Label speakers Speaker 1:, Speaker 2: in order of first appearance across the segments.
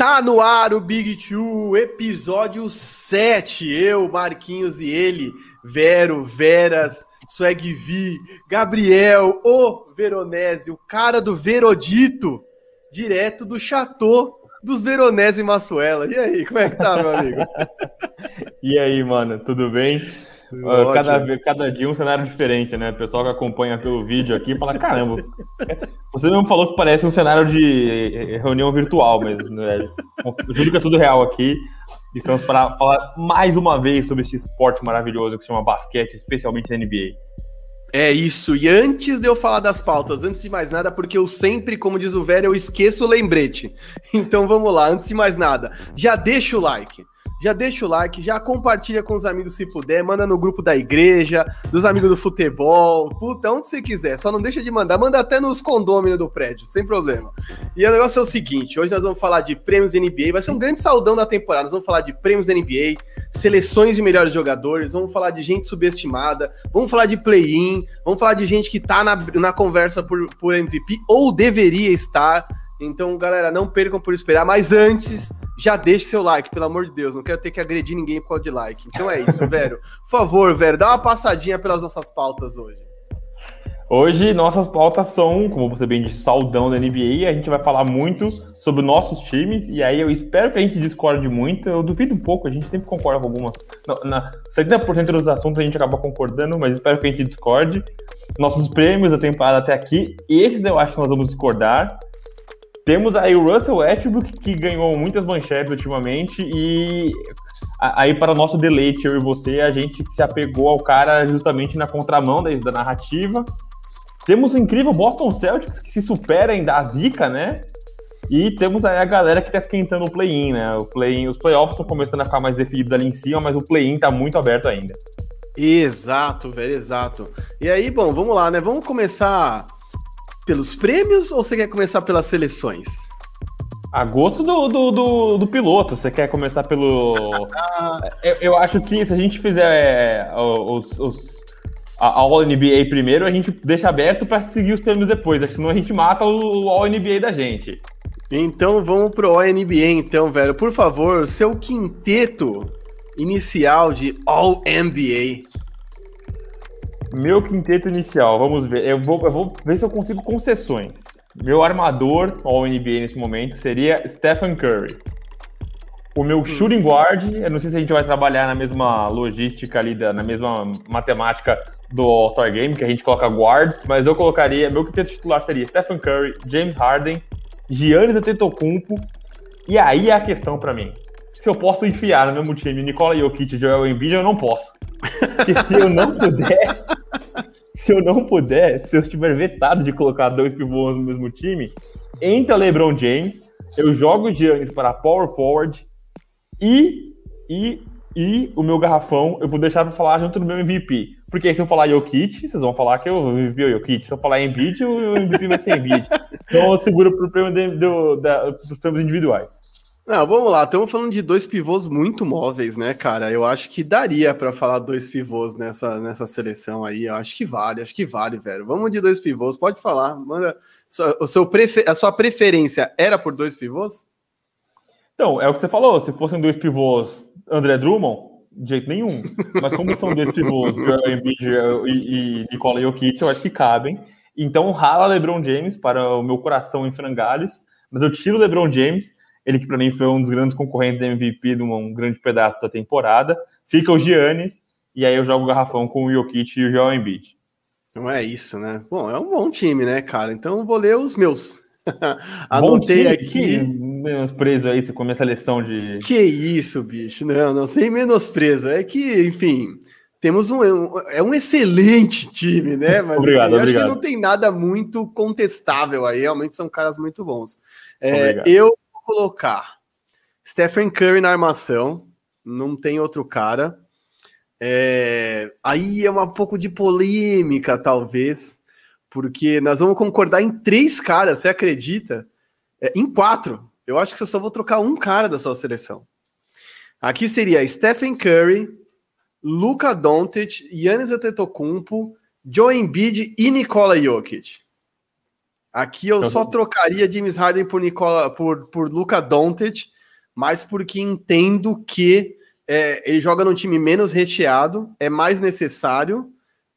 Speaker 1: Tá no ar o Big Two, episódio 7. Eu, Marquinhos e ele, Vero, Veras, Swag V, Gabriel, o Veronese, o cara do Verodito, direto do Chateau dos Veronese e Massuela. E aí, como é que tá, meu amigo?
Speaker 2: e aí, mano, tudo bem? Cada, cada dia um cenário diferente, né? O pessoal que acompanha pelo vídeo aqui fala: caramba, você mesmo falou que parece um cenário de reunião virtual, mas né? juro que é tudo real aqui. Estamos para falar mais uma vez sobre esse esporte maravilhoso que se chama basquete, especialmente na NBA.
Speaker 1: É isso. E antes de eu falar das pautas, antes de mais nada, porque eu sempre, como diz o velho, eu esqueço o lembrete. Então vamos lá, antes de mais nada, já deixa o like já deixa o like, já compartilha com os amigos se puder, manda no grupo da igreja, dos amigos do futebol, puta, onde você quiser, só não deixa de mandar, manda até nos condôminos do prédio, sem problema. E o negócio é o seguinte, hoje nós vamos falar de prêmios da NBA, vai ser um grande saudão da temporada, nós vamos falar de prêmios da NBA, seleções de melhores jogadores, vamos falar de gente subestimada, vamos falar de play-in, vamos falar de gente que tá na, na conversa por, por MVP, ou deveria estar, então, galera, não percam por esperar, mas antes, já deixe seu like, pelo amor de Deus. Não quero ter que agredir ninguém por causa de like. Então é isso, velho. Por favor, velho, dá uma passadinha pelas nossas pautas hoje.
Speaker 2: Hoje, nossas pautas são, como você bem disse, saudão da NBA. A gente vai falar muito sobre nossos times. E aí eu espero que a gente discorde muito. Eu duvido um pouco, a gente sempre concorda com algumas. Na 70% dos assuntos a gente acaba concordando, mas espero que a gente discorde. Nossos prêmios da temporada até aqui, esses eu acho que nós vamos discordar. Temos aí o Russell Westbrook, que ganhou muitas manchetes ultimamente, e aí, para o nosso deleite, eu e você, a gente se apegou ao cara justamente na contramão da, da narrativa. Temos o incrível Boston Celtics, que se supera ainda a zica, né? E temos aí a galera que tá esquentando o play-in, né? O play os playoffs estão começando a ficar mais definidos ali em cima, mas o play-in tá muito aberto ainda.
Speaker 1: Exato, velho, exato. E aí, bom, vamos lá, né? Vamos começar pelos prêmios ou você quer começar pelas seleções?
Speaker 2: A gosto do, do, do, do piloto, você quer começar pelo. eu, eu, acho que se a gente fizer é, os, os, a All NBA primeiro, a gente deixa aberto para seguir os prêmios depois, senão a gente mata o All NBA da gente.
Speaker 1: Então vamos pro All NBA, então, velho. Por favor, seu quinteto inicial de All NBA.
Speaker 2: Meu quinteto inicial, vamos ver. Eu vou, eu vou ver se eu consigo concessões. Meu armador ao NBA nesse momento seria Stephen Curry. O meu shooting guard, eu não sei se a gente vai trabalhar na mesma logística ali, na mesma matemática do All-Star Game, que a gente coloca guards, mas eu colocaria, meu quinteto titular seria Stephen Curry, James Harden, Giannis Antetokounmpo, e aí é a questão para mim. Se eu posso enfiar no mesmo time Nicola Jokic e Joel Embiid, eu não posso. Porque se eu não puder, se eu não puder, se eu estiver vetado de colocar dois pivôs no mesmo time, entra LeBron James, eu jogo o Giannis para power forward e, e, e o meu garrafão eu vou deixar para falar junto do meu MVP. Porque se eu falar Jokic, vocês vão falar que eu MVP o Jokic. Se eu falar Embiid, o MVP vai ser Embiid. Então eu seguro para o prêmio dos prêmios individuais.
Speaker 1: Não, vamos lá, estamos falando de dois pivôs muito móveis, né, cara? Eu acho que daria para falar dois pivôs nessa, nessa seleção aí. Eu acho que vale, acho que vale, velho. Vamos de dois pivôs, pode falar. Manda. O seu prefer... A sua preferência era por dois pivôs?
Speaker 2: Então, é o que você falou. Se fossem dois pivôs André Drummond, de jeito nenhum. Mas como são dois pivôs, Joel Embiid e, e Nicola Jokic, eu acho que cabem. Então, rala LeBron James para o meu coração em frangalhos. Mas eu tiro o LeBron James ele que para mim foi um dos grandes concorrentes MVP de um grande pedaço da temporada. Fica o Giannis, e aí eu jogo o garrafão com o Jokic e o Joel Embiid.
Speaker 1: Não é isso, né? Bom, é um bom time, né, cara? Então vou ler os meus. Anotei aqui.
Speaker 2: Menosprezo aí, você começa a lição de.
Speaker 1: Que isso, bicho? Não, não, sem menosprezo. É que, enfim, temos um. É um excelente time, né?
Speaker 2: Mas obrigado, eu
Speaker 1: obrigado. acho que não tem nada muito contestável aí. Realmente são caras muito bons. É, eu colocar Stephen Curry na armação, não tem outro cara. É, aí é um pouco de polêmica, talvez, porque nós vamos concordar em três caras, você acredita? É, em quatro. Eu acho que eu só vou trocar um cara da sua seleção. Aqui seria Stephen Curry, Luca Doncic, Yannis Antetokounmpo, Joe Embiid e Nikola Jokic. Aqui eu então, só trocaria James Harden por Nicola, por, por Luca Doncic, mas porque entendo que é, ele joga num time menos recheado, é mais necessário,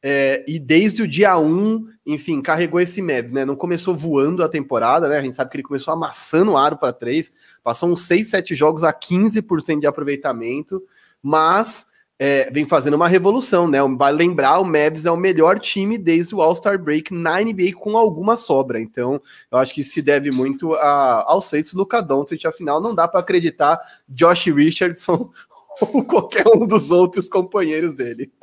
Speaker 1: é, e desde o dia 1, enfim, carregou esse Mavs, né? Não começou voando a temporada, né? A gente sabe que ele começou amassando o aro para três, passou uns 6, 7 jogos a 15% de aproveitamento, mas é, vem fazendo uma revolução, né? Vale lembrar, o Mavs é o melhor time desde o All-Star Break na NBA com alguma sobra. Então, eu acho que se deve muito a, aos feitos do Luka Doncic. Afinal, não dá para acreditar Josh Richardson ou qualquer um dos outros companheiros dele.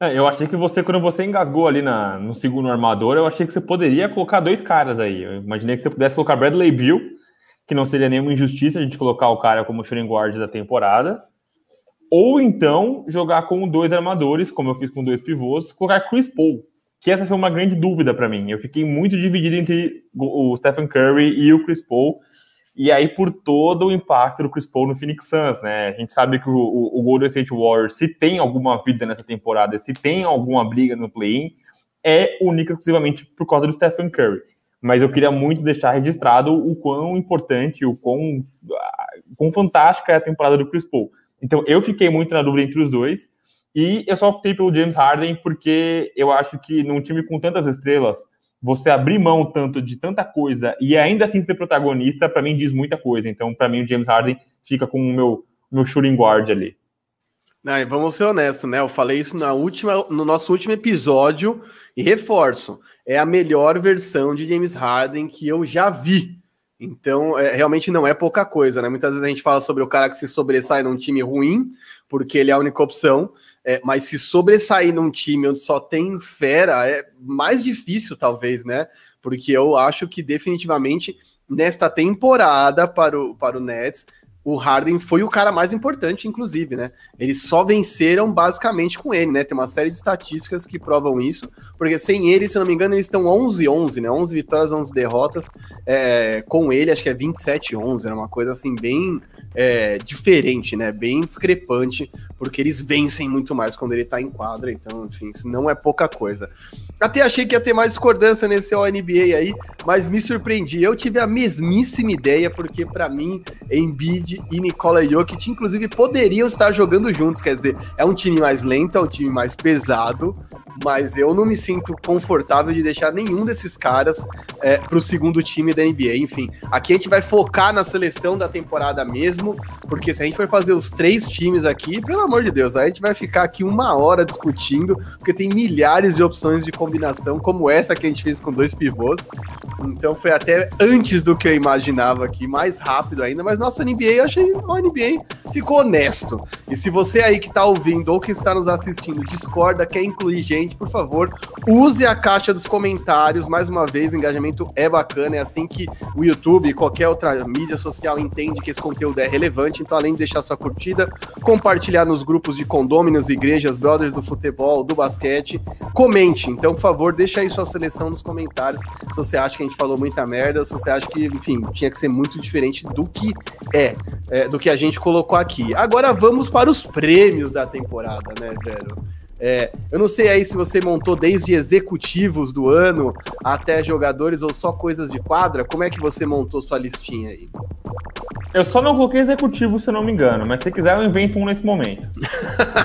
Speaker 2: É, eu achei que você, quando você engasgou ali na, no segundo armador, eu achei que você poderia colocar dois caras aí. Eu imaginei que você pudesse colocar Bradley Bill, que não seria nenhuma injustiça a gente colocar o cara como shooting guard da temporada ou então jogar com dois armadores, como eu fiz com dois pivôs, colocar Chris Paul, que essa foi uma grande dúvida para mim. Eu fiquei muito dividido entre o Stephen Curry e o Chris Paul, e aí por todo o impacto do Chris Paul no Phoenix Suns, né? A gente sabe que o, o, o Golden State Warriors, se tem alguma vida nessa temporada, se tem alguma briga no play-in, é única exclusivamente por causa do Stephen Curry. Mas eu queria muito deixar registrado o quão importante, o quão, quão fantástica é a temporada do Chris Paul. Então eu fiquei muito na dúvida entre os dois. E eu só optei pelo James Harden porque eu acho que num time com tantas estrelas, você abrir mão tanto de tanta coisa e ainda assim ser protagonista, para mim diz muita coisa. Então, para mim, o James Harden fica com o meu, meu shooting guard ali.
Speaker 1: Não, vamos ser honestos, né? Eu falei isso na última, no nosso último episódio e reforço. É a melhor versão de James Harden que eu já vi. Então, é, realmente não é pouca coisa, né? Muitas vezes a gente fala sobre o cara que se sobressai num time ruim, porque ele é a única opção, é, mas se sobressair num time onde só tem fera, é mais difícil, talvez, né? Porque eu acho que definitivamente nesta temporada para o, para o Nets, o Harden foi o cara mais importante, inclusive, né? Eles só venceram basicamente com ele, né? Tem uma série de estatísticas que provam isso, porque sem ele, se não me engano, eles estão 11-11, né? 11 vitórias, 11 derrotas. É, com ele, acho que é 27-11, era uma coisa assim, bem é, diferente, né? Bem discrepante, porque eles vencem muito mais quando ele tá em quadra, então, enfim, isso não é pouca coisa. Até achei que ia ter mais discordância nesse NBA aí, mas me surpreendi. Eu tive a mesmíssima ideia, porque para mim, Embiid e Nikola Jokic, inclusive, poderiam estar jogando juntos, quer dizer, é um time mais lento, é um time mais pesado, mas eu não me sinto confortável de deixar nenhum desses caras é, para o segundo time da NBA. Enfim, aqui a gente vai focar na seleção da temporada mesmo, porque se a gente for fazer os três times aqui, pelo amor de Deus, a gente vai ficar aqui uma hora discutindo, porque tem milhares de opções de combinação, como essa que a gente fez com dois pivôs. Então foi até antes do que eu imaginava aqui, mais rápido ainda, mas nosso NBA, eu achei o NBA ficou honesto. E se você aí que está ouvindo ou que está nos assistindo discorda, quer incluir gente, por favor, use a caixa dos comentários. Mais uma vez, o engajamento é bacana. É assim que o YouTube e qualquer outra mídia social entende que esse conteúdo é relevante. Então, além de deixar sua curtida, compartilhar nos grupos de condôminos, igrejas, brothers do futebol, do basquete, comente. Então, por favor, deixa aí sua seleção nos comentários. Se você acha que a gente falou muita merda, se você acha que, enfim, tinha que ser muito diferente do que é, é do que a gente colocou aqui. Agora vamos para os prêmios da temporada, né, velho? É, eu não sei aí se você montou desde executivos do ano até jogadores ou só coisas de quadra. Como é que você montou sua listinha aí?
Speaker 2: Eu só não coloquei executivo, se eu não me engano, mas se quiser eu invento um nesse momento.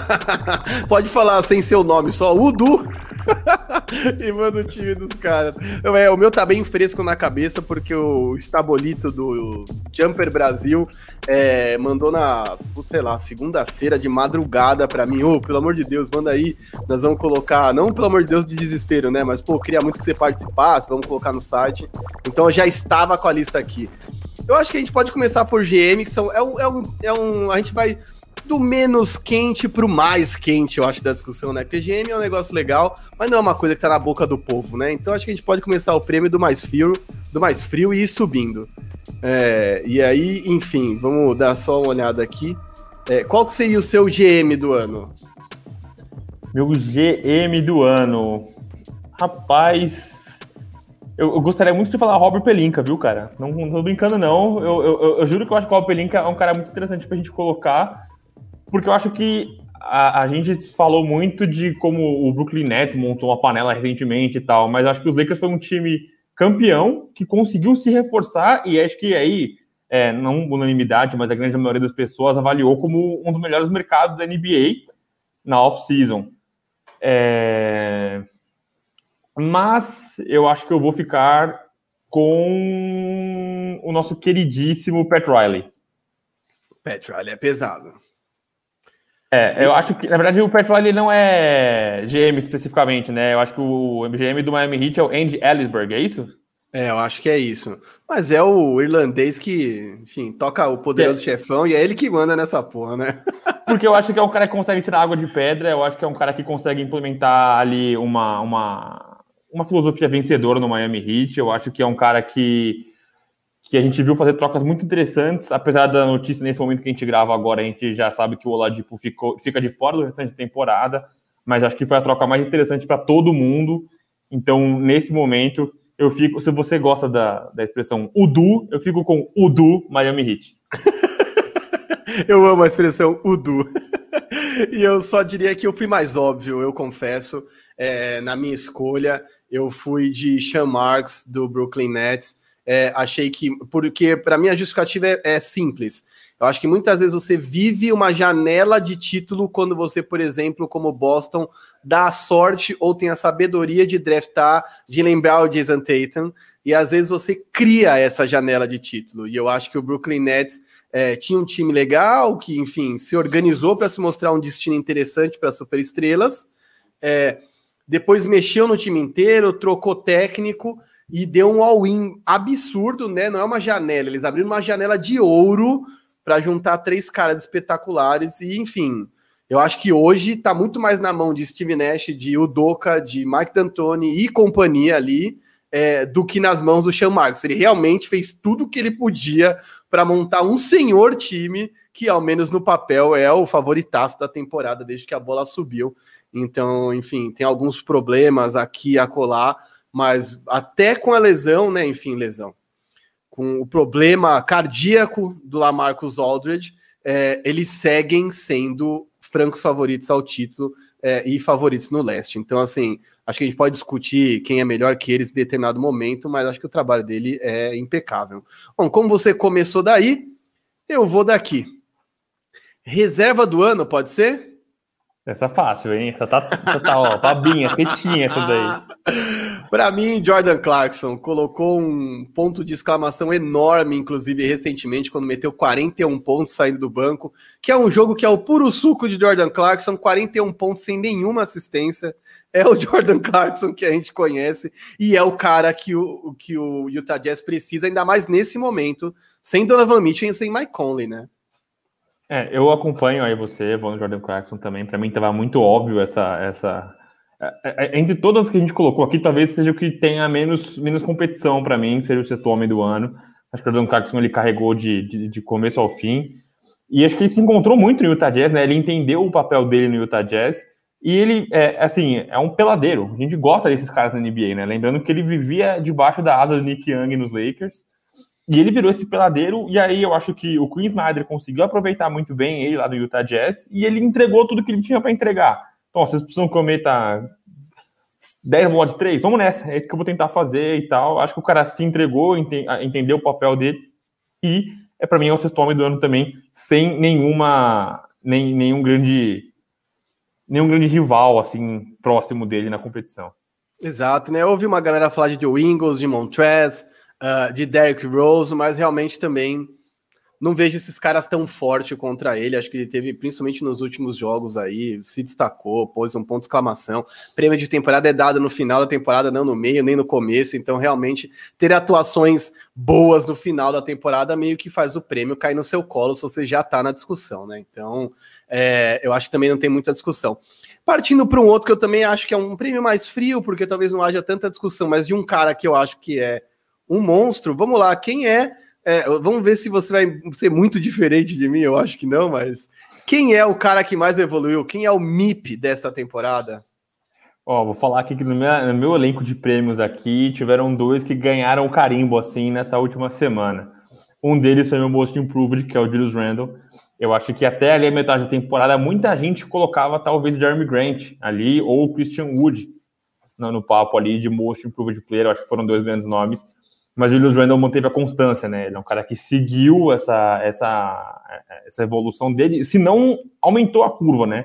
Speaker 1: Pode falar sem seu nome, só Udu. e manda o time dos caras. É, o meu tá bem fresco na cabeça, porque o Estabolito do Jumper Brasil é, mandou na, sei lá, segunda-feira de madrugada pra mim. Ô, oh, pelo amor de Deus, manda aí. Nós vamos colocar, não pelo amor de Deus de desespero, né? Mas, pô, queria muito que você participasse, vamos colocar no site. Então eu já estava com a lista aqui. Eu acho que a gente pode começar por GM, que são. É um. É um, é um a gente vai do menos quente pro mais quente, eu acho, da discussão, né? Porque GM é um negócio legal, mas não é uma coisa que tá na boca do povo, né? Então acho que a gente pode começar o prêmio do mais frio, do mais frio e ir subindo. É, e aí, enfim, vamos dar só uma olhada aqui. É, qual que seria o seu GM do ano?
Speaker 2: Meu GM do ano. Rapaz, eu, gostaria muito de falar Robert Pelinka, viu, cara? Não, não tô brincando, não. Eu, eu, eu, juro que eu acho que o Robert Pelinka é um cara muito interessante pra gente colocar porque eu acho que a, a, gente falou muito de como o Brooklyn Nets montou uma panela recentemente e tal, mas acho que os Lakers foi um time campeão que conseguiu se reforçar e acho que aí, é, não unanimidade, mas a grande maioria das pessoas avaliou como um dos melhores mercados da NBA na off-season. É... Mas eu acho que eu vou ficar com o nosso queridíssimo Pat Riley.
Speaker 1: Pat Riley é pesado.
Speaker 2: É, eu acho que, na verdade, o Pat Riley não é GM especificamente, né? Eu acho que o GM do Miami Heat é o Andy Ellisberg, é isso?
Speaker 1: É, eu acho que é isso. Mas é o irlandês que, enfim, toca o poderoso é. chefão e é ele que manda nessa porra, né?
Speaker 2: Porque eu acho que é um cara que consegue tirar água de pedra, eu acho que é um cara que consegue implementar ali uma, uma, uma filosofia vencedora no Miami Heat. Eu acho que é um cara que que a gente viu fazer trocas muito interessantes, apesar da notícia nesse momento que a gente grava agora, a gente já sabe que o Oladipo ficou, fica de fora do restante da temporada, mas acho que foi a troca mais interessante para todo mundo. Então, nesse momento, eu fico, se você gosta da, da expressão Udu, eu fico com Udu Miami Heat.
Speaker 1: eu amo a expressão Udu. e eu só diria que eu fui mais óbvio, eu confesso, é, na minha escolha. Eu fui de Sean Marks, do Brooklyn Nets. É, achei que. Porque, para mim, a justificativa é, é, simples. Eu acho que muitas vezes você vive uma janela de título quando você, por exemplo, como Boston, dá a sorte ou tem a sabedoria de draftar, de lembrar o Jason Tatum, e às vezes você cria essa janela de título. E eu acho que o Brooklyn Nets é, tinha um time legal, que, enfim, se organizou para se mostrar um destino interessante para superestrelas. É, depois mexeu no time inteiro, trocou técnico e deu um all-in absurdo, né? Não é uma janela, eles abriram uma janela de ouro para juntar três caras espetaculares e, enfim, eu acho que hoje está muito mais na mão de Steve Nash, de Udoka, de Mike D'Antoni e companhia ali, é, do que nas mãos do Sean Marcos. Ele realmente fez tudo o que ele podia para montar um senhor time que, ao menos no papel, é o favoritaço da temporada desde que a bola subiu. Então, enfim, tem alguns problemas aqui e acolá, mas até com a lesão, né? Enfim, lesão. Com o problema cardíaco do Lamarcus Aldridge, é, eles seguem sendo francos favoritos ao título é, e favoritos no leste. Então, assim, acho que a gente pode discutir quem é melhor que eles em determinado momento, mas acho que o trabalho dele é impecável. Bom, como você começou daí, eu vou daqui. Reserva do ano, pode ser?
Speaker 2: Essa é fácil, hein? Essa tá, essa tá ó, babinha, tetinha essa daí.
Speaker 1: Para mim, Jordan Clarkson colocou um ponto de exclamação enorme, inclusive recentemente, quando meteu 41 pontos saindo do banco, que é um jogo que é o puro suco de Jordan Clarkson, 41 pontos sem nenhuma assistência. É o Jordan Clarkson que a gente conhece e é o cara que o, que o Utah Jazz precisa, ainda mais nesse momento, sem Donovan Mitchell e sem Mike Conley, né?
Speaker 2: É, eu acompanho aí você, vou no Jordan Clarkson também. Para mim estava muito óbvio essa, essa é, é, entre todas que a gente colocou aqui, talvez seja o que tenha menos, menos competição para mim, seja o sexto homem do ano. Acho que o Jordan Clarkson ele carregou de, de, de, começo ao fim. E acho que ele se encontrou muito no Utah Jazz, né? Ele entendeu o papel dele no Utah Jazz. E ele, é, assim, é um peladeiro. A gente gosta desses caras na NBA, né? Lembrando que ele vivia debaixo da asa do Nick Young nos Lakers. E ele virou esse peladeiro, e aí eu acho que o Queen Snyder conseguiu aproveitar muito bem ele lá do Utah Jazz, e ele entregou tudo que ele tinha para entregar. Então, vocês precisam comer tá, 10 bolas de 3, vamos nessa, é isso que eu vou tentar fazer e tal. Acho que o cara se entregou, entendeu o papel dele, e é para mim é o sexto homem do ano também, sem nenhuma, nem, nenhum grande nenhum grande rival assim próximo dele na competição.
Speaker 1: Exato, né? Ouvi uma galera falar de Joe Ingles, de Montrez, uh, de Derrick Rose, mas realmente também não vejo esses caras tão forte contra ele. Acho que ele teve, principalmente nos últimos jogos aí, se destacou, pôs um ponto de exclamação. Prêmio de temporada é dado no final da temporada, não no meio, nem no começo. Então, realmente, ter atuações boas no final da temporada meio que faz o prêmio cair no seu colo se você já tá na discussão, né? Então, é, eu acho que também não tem muita discussão. Partindo para um outro que eu também acho que é um prêmio mais frio, porque talvez não haja tanta discussão, mas de um cara que eu acho que é um monstro. Vamos lá, quem é, é, Vamos ver se você vai ser muito diferente de mim, eu acho que não, mas quem é o cara que mais evoluiu? Quem é o MIP dessa temporada?
Speaker 2: Ó, vou falar aqui que no meu, no meu, elenco de prêmios aqui tiveram dois que ganharam o carimbo assim nessa última semana. Um deles foi meu Most Improved, que é o Julius Randle. Eu acho que até ali a metade da temporada muita gente colocava talvez o Jeremy Grant ali ou o Christian Wood no, no papo ali de Most Improved Player, eu acho que foram dois grandes nomes, mas o Julius Randle manteve a constância, né? Ele é um cara que seguiu essa, essa, essa evolução dele, se não aumentou a curva, né?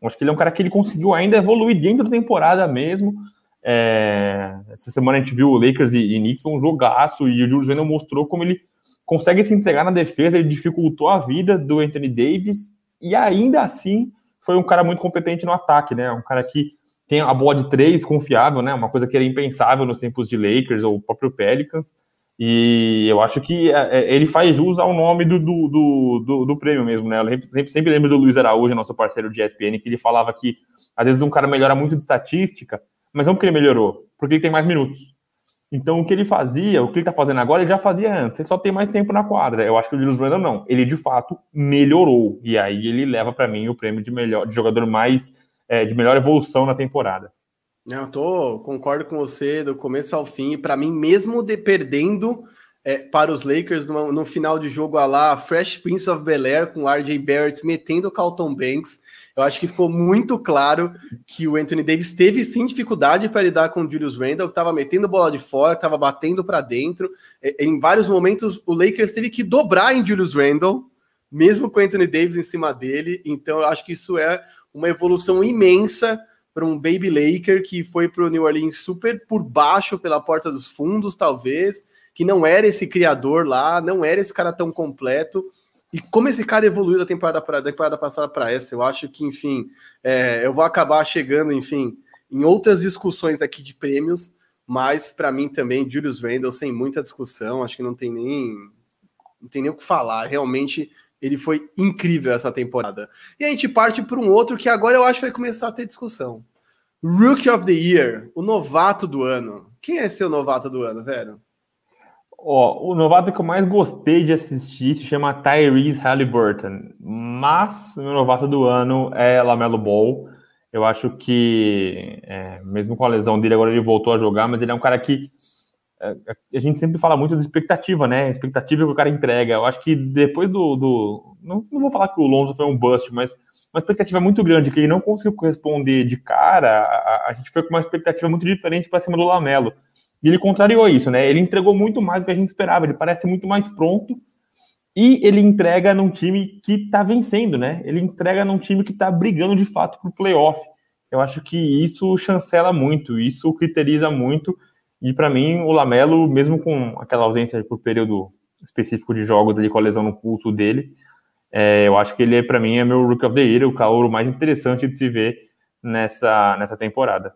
Speaker 2: Acho que ele é um cara que ele conseguiu ainda evoluir dentro da temporada mesmo. É, essa semana a gente viu o Lakers e, e Knicks, um jogaço, e o Julius Randle mostrou como ele consegue se entregar na defesa, ele dificultou a vida do Anthony Davis, e ainda assim foi um cara muito competente no ataque, né? Um cara que tem a bola de três confiável, né? Uma coisa que era impensável nos tempos de Lakers ou próprio Pelicans. E eu acho que é, é, ele faz jus ao nome do, do, do, do, prêmio mesmo, né? Eu sempre, sempre lembro do Luiz Araújo, nosso parceiro de ESPN, que ele falava que às vezes um cara melhora muito de estatística, mas não porque ele melhorou, porque ele tem mais minutos. Então o que ele fazia, o que ele tá fazendo agora, ele já fazia antes, ele só tem mais tempo na quadra. Eu acho que o Julius Randle não, ele de fato melhorou. E aí ele leva para mim o prêmio de melhor de jogador mais é, de melhor evolução na temporada.
Speaker 1: Eu tô, concordo com você do começo ao fim. Para mim, mesmo de perdendo é, para os Lakers no, no, final de jogo a lá, Fresh Prince of Bel Air com RJ Barrett metendo o Carlton Banks, eu acho que ficou muito claro que o Anthony Davis teve sim dificuldade para lidar com o Julius Randle, que estava metendo bola de fora, estava batendo para dentro. É, em vários momentos, o Lakers teve que dobrar em Julius Randle, mesmo com o Anthony Davis em cima dele. Então, eu acho que isso é uma evolução imensa para um Baby Laker que foi para o New Orleans super por baixo, pela porta dos fundos, talvez, que não era esse criador lá, não era esse cara tão completo. E como esse cara evoluiu da temporada, pra, da temporada passada para essa, eu acho que, enfim, é, eu vou acabar chegando, enfim, em outras discussões aqui de prêmios, mas para mim também, Julius Randle, sem muita discussão, acho que não tem nem, não tem nem o que falar. Realmente ele foi incrível essa temporada. E a gente parte para um outro que agora eu acho que vai começar a ter discussão. Rookie of the Year, o novato do ano. Quem é seu novato do ano, velho?
Speaker 2: Ó, o novato que eu mais gostei de assistir se chama Tyrese Halliburton, mas meu novato do ano é Lamelo Ball. Eu acho que, é, mesmo com a lesão dele, agora ele voltou a jogar, mas ele é um cara que a gente sempre fala muito de expectativa, né? Expectativa que o cara entrega. Eu acho que depois do. do não, não vou falar que o Lonzo foi um bust, mas uma expectativa muito grande que ele não conseguiu corresponder de cara. A, a gente foi com uma expectativa muito diferente para cima do Lamelo. E ele contrariou isso, né? Ele entregou muito mais do que a gente esperava. Ele parece muito mais pronto e ele entrega num time que tá vencendo, né? Ele entrega num time que tá brigando de fato pro playoff. Eu acho que isso chancela muito, isso criteriza muito e para mim, o Lamelo, mesmo com aquela ausência por período específico de jogos dele com a lesão no pulso dele, é, eu acho que ele, para mim, é meu Rook of the Year, o calor mais interessante de se ver nessa, nessa temporada.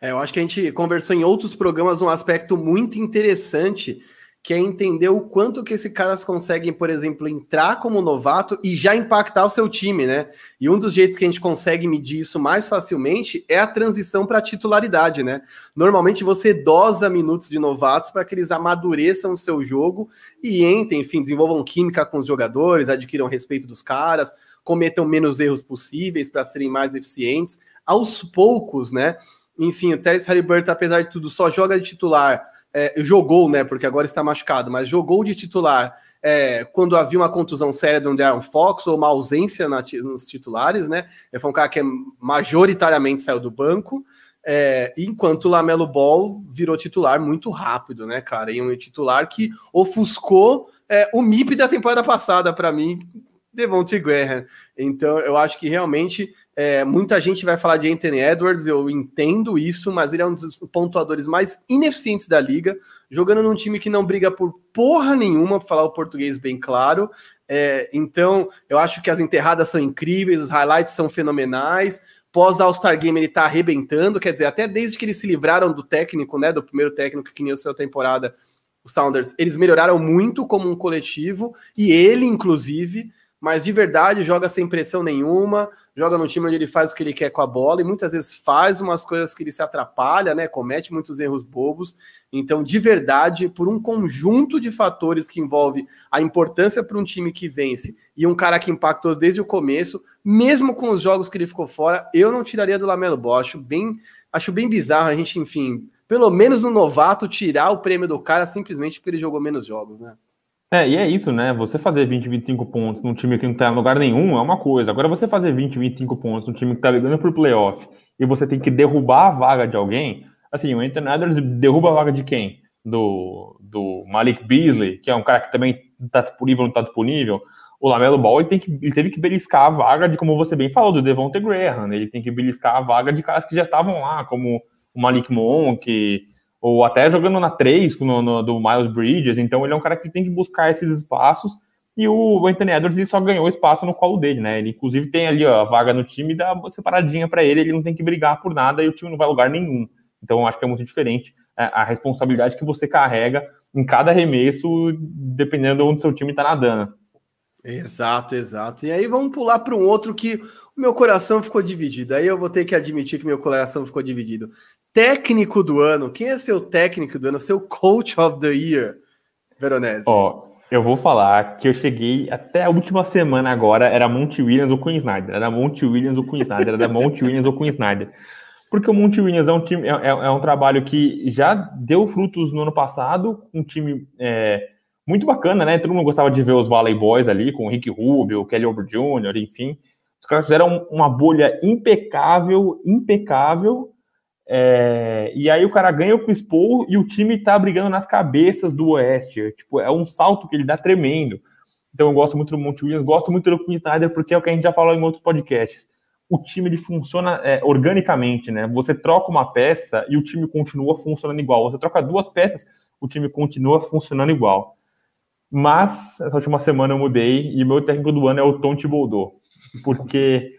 Speaker 1: É, eu acho que a gente conversou em outros programas um aspecto muito interessante que é entender o quanto que esses caras conseguem, por exemplo, entrar como novato e já impactar o seu time, né? E um dos jeitos que a gente consegue medir isso mais facilmente é a transição para titularidade, né? Normalmente você dosa minutos de novatos para que eles amadureçam o seu jogo e entrem, enfim, desenvolvam química com os jogadores, adquiram respeito dos caras, cometam menos erros possíveis para serem mais eficientes. Aos poucos, né? Enfim, o Teres Halliburton, apesar de tudo, só joga de titular é, jogou, né? Porque agora está machucado, mas jogou de titular é, quando havia uma contusão séria do Darren Fox ou uma ausência na, nos titulares, né? Ele foi um cara que majoritariamente saiu do banco. É, enquanto o Lamelo Ball virou titular muito rápido, né, cara? E um titular que ofuscou é, o MIP da temporada passada para mim, Devontae Graham. Então, eu acho que realmente é, muita gente vai falar de Anthony Edwards, eu entendo isso, mas ele é um dos pontuadores mais ineficientes da liga, jogando num time que não briga por porra nenhuma, para falar o português bem claro. É, então, eu acho que as enterradas são incríveis, os highlights são fenomenais. Pós All-Star Game ele tá arrebentando, quer dizer, até desde que eles se livraram do técnico, né, do primeiro técnico que iniciou a temporada, os Sounders, eles melhoraram muito como um coletivo, e ele, inclusive, mas de verdade joga sem pressão nenhuma, joga no time onde ele faz o que ele quer com a bola e muitas vezes faz umas coisas que ele se atrapalha, né? Comete muitos erros bobos. Então, de verdade, por um conjunto de fatores que envolve a importância para um time que vence e um cara que impactou desde o começo, mesmo com os jogos que ele ficou fora, eu não tiraria do Lamelo Ball. Acho bem, acho bem bizarro a gente, enfim, pelo menos no novato, tirar o prêmio do cara simplesmente porque ele jogou menos jogos, né?
Speaker 2: É, e é isso, né? Você fazer 20, 25 pontos num time que não tá em lugar nenhum é uma coisa. Agora, você fazer 20, 25 pontos num time que tá brigando por playoff e você tem que derrubar a vaga de alguém, assim, o Anthony Edwards derruba a vaga de quem? Do, do Malik Beasley, que é um cara que também tá disponível, não tá disponível. O Lamelo Ball, ele, tem que, ele teve que beliscar a vaga de, como você bem falou, do Devontae Graham. Né? Ele tem que beliscar a vaga de caras que já estavam lá, como o Malik Monk, ou até jogando na 3 no, no, do Miles Bridges, então ele é um cara que tem que buscar esses espaços, e o Anthony Edwards só ganhou espaço no colo dele, né? Ele inclusive tem ali ó, a vaga no time, dá uma separadinha para ele, ele não tem que brigar por nada e o time não vai a lugar nenhum. Então acho que é muito diferente a, é, a responsabilidade que você carrega em cada arremesso, dependendo de onde seu time está nadando.
Speaker 1: Exato, exato. E aí vamos pular para um outro que o meu coração ficou dividido. Aí eu vou ter que admitir que meu coração ficou dividido técnico do ano. Quem é seu técnico do ano? Seu coach of the year, Veronese?
Speaker 2: Ó, eu vou falar que eu cheguei até a última semana agora, era Monte Williams ou Queen Snyder. Era Monte Williams ou Queen Snyder. Era Monte Williams ou Queen Snyder. Porque o Monte Williams é um time, é, é, é, um trabalho que já deu frutos no ano passado, um time é, muito bacana, né? Todo mundo gostava de ver os Valley Boys ali, com o Rick Rubio, o Kelly Oubre Jr., enfim. Os caras fizeram uma bolha impecável, impecável, é, e aí o cara ganha o Chris Paul e o time tá brigando nas cabeças do Oeste. Tipo, é um salto que ele dá tremendo. Então eu gosto muito do Monte Williams, gosto muito do Quinn Snyder, porque é o que a gente já falou em outros podcasts. O time ele funciona é, organicamente, né? Você troca uma peça e o time continua funcionando igual. Você troca duas peças, o time continua funcionando igual. Mas essa última semana eu mudei e meu técnico do ano é o Tom Thibodeau, porque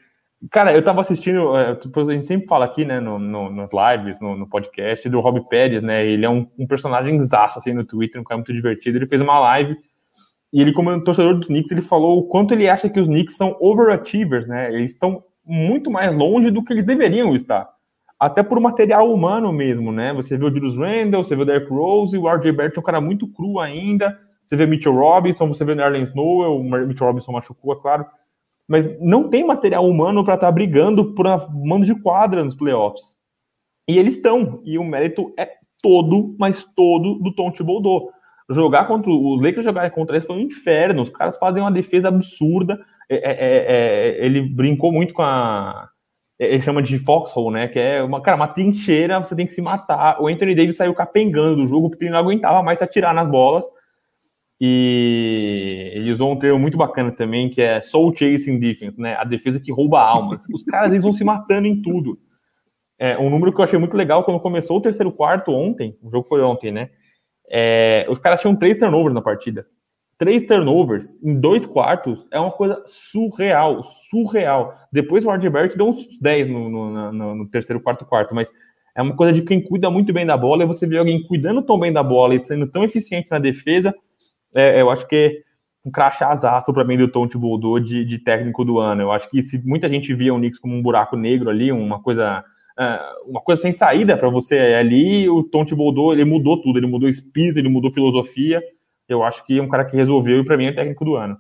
Speaker 2: Cara, eu tava assistindo, é, a gente sempre fala aqui, né, no, no nas lives, no, no, podcast, do Rob Pérez, né, ele é um, um personagem zaço, assim, no Twitter, um cara muito divertido, ele fez uma live, e ele, como torcedor dos Knicks, ele falou o quanto ele acha que os Knicks são overachievers, né, eles estão muito mais longe do que eles deveriam estar, até por material humano mesmo, né, você vê o Julius Randle, você vê o Derrick Rose, o RJ Barrett é um cara muito cru ainda, você vê Mitchell Robinson, você vê o Nerlens Snow, o Mitchell Robinson machucou, é claro, mas não tem material humano para estar tá brigando por mando de quadra nos playoffs. E eles estão, e o mérito é todo, mas todo do Tom Thibodeau. Jogar contra os Lakers jogar contra eles foi um inferno. Os caras fazem uma defesa absurda. É, é, é, é ele brincou muito com a. É, ele chama de foxhole, né? Que é uma, cara, uma trincheira, você tem que se matar. O Anthony Davis saiu capengando do jogo porque ele não aguentava mais se atirar nas bolas. E ele usou um termo muito bacana também, que é soul chasing defense, né? A defesa que rouba almas. Os caras eles vão se matando em tudo. É, um número que eu achei muito legal quando começou o terceiro quarto ontem, o jogo foi ontem, né? É, os caras tinham três turnovers na partida. Três turnovers em dois quartos é uma coisa surreal, surreal. Depois o Barrett deu uns 10 no, no, no, no terceiro, quarto, quarto, mas é uma coisa de quem cuida muito bem da bola e você vê alguém cuidando tão bem da bola e sendo tão eficiente na defesa é, eu acho que um crachazaço para mim do Tom Thibodeau de, de técnico do ano. Eu acho que se muita gente via o Knicks como um buraco negro ali, uma coisa é, uma coisa sem saída para você ali, o Tom Thibodeau, ele mudou tudo, ele mudou espírito, ele mudou filosofia. Eu acho que é um cara que resolveu e para mim é técnico do ano.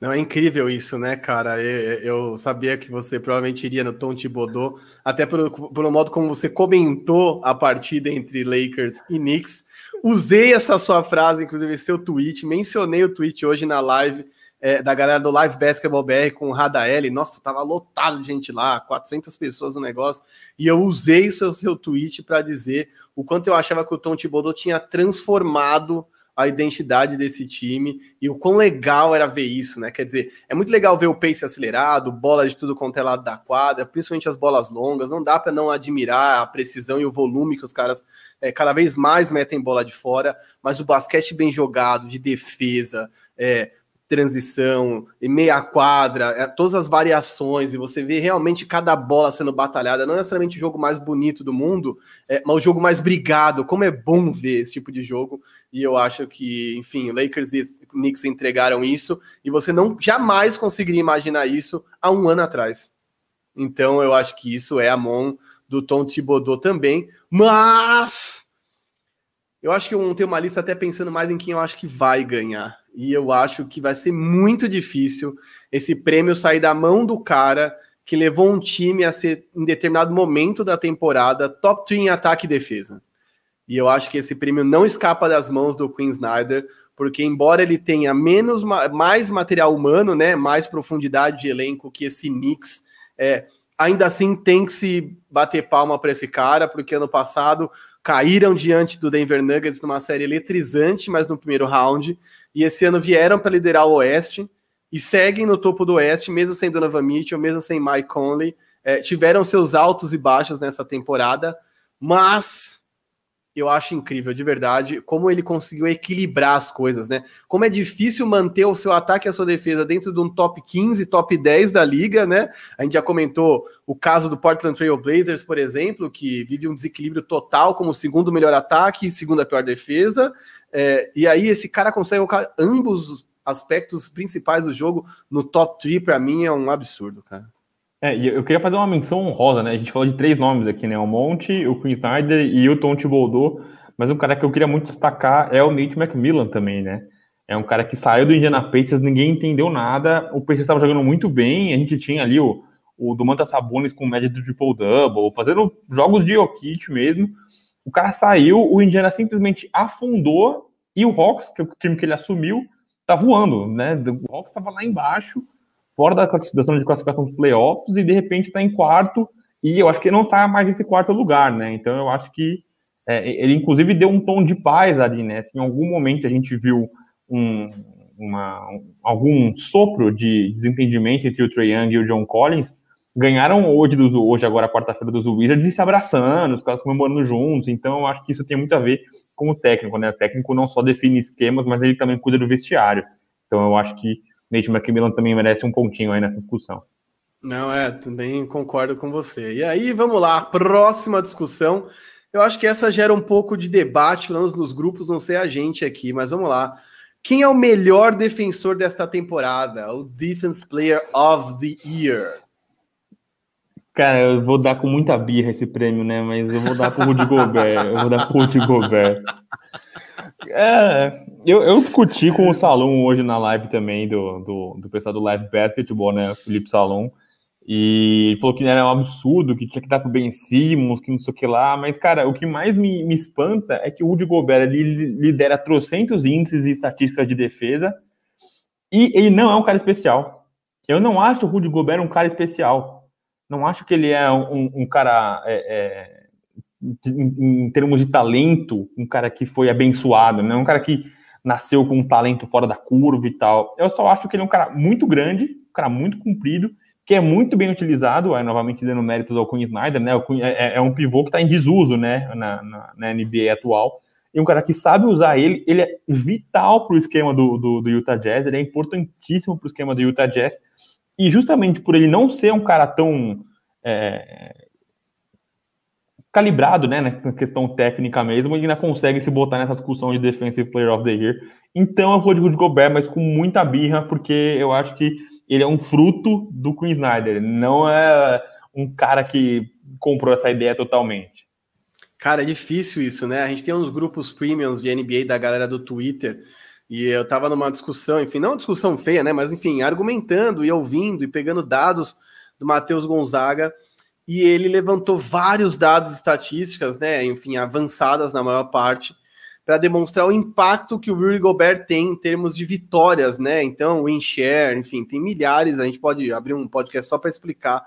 Speaker 1: Não, é incrível isso, né, cara? Eu, eu, sabia que você provavelmente iria no Tom Thibodeau, até pelo, pelo modo como você comentou a partida entre Lakers e Knicks. Usei essa sua frase, inclusive seu tweet, mencionei o tweet hoje na live é, da galera do Live Basketball BR com o Radaeli. Nossa, tava lotado de gente lá, 400 pessoas no negócio, e eu usei o seu, seu tweet para dizer o quanto eu achava que o Tom Thibodeau tinha transformado a identidade desse time e o quão legal era ver isso, né? Quer dizer, é muito legal ver o pace acelerado, bola de tudo quanto é lado da quadra, principalmente as bolas longas. Não dá para não admirar a precisão e o volume que os caras é, cada vez mais metem bola de fora, mas o basquete bem jogado, de defesa, é, transição, e meia quadra, é, todas as variações, e você vê realmente cada bola sendo batalhada, não necessariamente o jogo mais bonito do mundo, é, mas o jogo mais brigado. Como é bom ver esse tipo de jogo, e eu acho que, enfim, Lakers e Knicks entregaram isso, e você não jamais conseguiria imaginar isso há um ano atrás. Então eu acho que isso é a mão do Tom Thibodeau também, mas eu acho que eu tenho uma lista até pensando mais em quem eu acho que vai ganhar. E eu acho que vai ser muito difícil esse prêmio sair da mão do cara que levou um time a ser, em determinado momento da temporada, top 3 em ataque e defesa. E eu acho que esse prêmio não escapa das mãos do Queen Snyder, porque embora ele tenha menos mais material humano, né, mais profundidade de elenco que esse Knicks, é, ainda assim tem que se bater palma para esse cara, porque ano passado caíram diante do Denver Nuggets numa série eletrizante, mas no primeiro round, e esse ano vieram para liderar o Oeste e seguem no topo do Oeste, mesmo sem Donovan Mitchell, mesmo sem Mike Conley, é, tiveram seus altos e baixos nessa temporada, mas eu acho incrível, de verdade, como ele conseguiu equilibrar as coisas, né? Como é difícil manter o seu ataque e a sua defesa dentro de um top 15, top 10 da liga, né? A gente já comentou o caso do Portland Trail Blazers, por exemplo, que vive um desequilíbrio total como segundo melhor ataque e segunda pior defesa. É, e aí esse cara consegue colocar ambos os aspectos principais do jogo no top 3, para mim é um absurdo, cara.
Speaker 2: É, eu queria fazer uma menção honrosa, né? A gente falou de três nomes aqui, né? O Monte, o Queen Snyder e o Tom Thibodeau, mas um cara que eu queria muito destacar é o Nate McMillan também, né? É um cara que saiu do Indiana Pacers, ninguém entendeu nada, o Pacers estava jogando muito bem, a gente tinha ali o, o Domantas Sabonis com média do triple-double, fazendo jogos de Jokic mesmo. O cara saiu, o Indiana simplesmente afundou e o Hawks, que é o time que ele assumiu, tá voando, né? O Hawks estava lá embaixo, fora da, classificação de classificação dos playoffs e de repente está em quarto e eu acho que não está mais nesse quarto lugar, né? Então eu acho que é, ele inclusive deu um tom de paz ali, né? Se em algum momento a gente viu um, uma, um, algum sopro de desentendimento entre o Trey Young e o John Collins, ganharam hoje, dos, hoje agora quarta-feira dos Wizards e se abraçando, os caras comemorando juntos. Então eu acho que isso tem muito a ver com o técnico, né? O técnico não só define esquemas, mas ele também cuida do vestiário. Então eu acho que Nate McMillan também merece um pontinho aí nessa discussão.
Speaker 1: Não, é, também concordo com você. E aí, vamos lá, próxima discussão. Eu acho que essa gera um pouco de debate, pelo menos nos grupos, não sei a gente aqui, mas vamos lá. Quem é o melhor defensor desta temporada? O Defense Player of the Year.
Speaker 2: Cara, eu vou dar com muita birra esse prêmio, né? Mas eu vou dar pro Rudy Gobert. Eu vou dar pro Rudy Gobert. É, eu, eu discuti com o Salom hoje na live também do, do, do pessoal do Live Basketball, né? Felipe Salom. E falou que era um absurdo, que tinha que dar pro Ben Simmons, que não sei o que lá. Mas, cara, o que mais me, me espanta é que o Rudy Gobert ele lidera trocentos índices e estatísticas de defesa. E ele não é um cara especial. Eu não acho o Rudy Gobert um cara especial. Não acho que ele é um, um cara. É, é, em, em, termos de talento, um cara que foi abençoado, né? Um cara que nasceu com um talento fora da curva e tal. Eu só acho que ele é um cara muito grande, um cara muito comprido, que é muito bem utilizado, aí novamente dando méritos ao Queen Snyder, né? Queen, é, é, um pivô que está em desuso, né? Na, na, na, NBA atual. E um cara que sabe usar ele, ele é vital para o esquema do, do, do Utah Jazz, ele é importantíssimo para o esquema do Utah Jazz. E justamente por ele não ser um cara tão é, calibrado, né, na questão técnica mesmo, e ainda consegue se botar nessa discussão de Defensive Player of the Year. Então eu vou de Rudy Gobert, mas com muita birra, porque eu acho que ele é um fruto do Queen Snyder, não é um cara que comprou essa ideia totalmente.
Speaker 1: Cara, é difícil isso, né? A gente tem uns grupos premiums de NBA da galera do Twitter, e eu tava numa discussão, enfim, não uma discussão feia, né? Mas enfim, argumentando e ouvindo e pegando dados do Matheus Gonzaga e ele levantou vários dados estatísticas, né, enfim, avançadas na maior parte, para demonstrar o impacto que o Rudy Gobert tem em termos de vitórias, né? Então, win share, enfim, tem milhares, a gente pode abrir um podcast só para explicar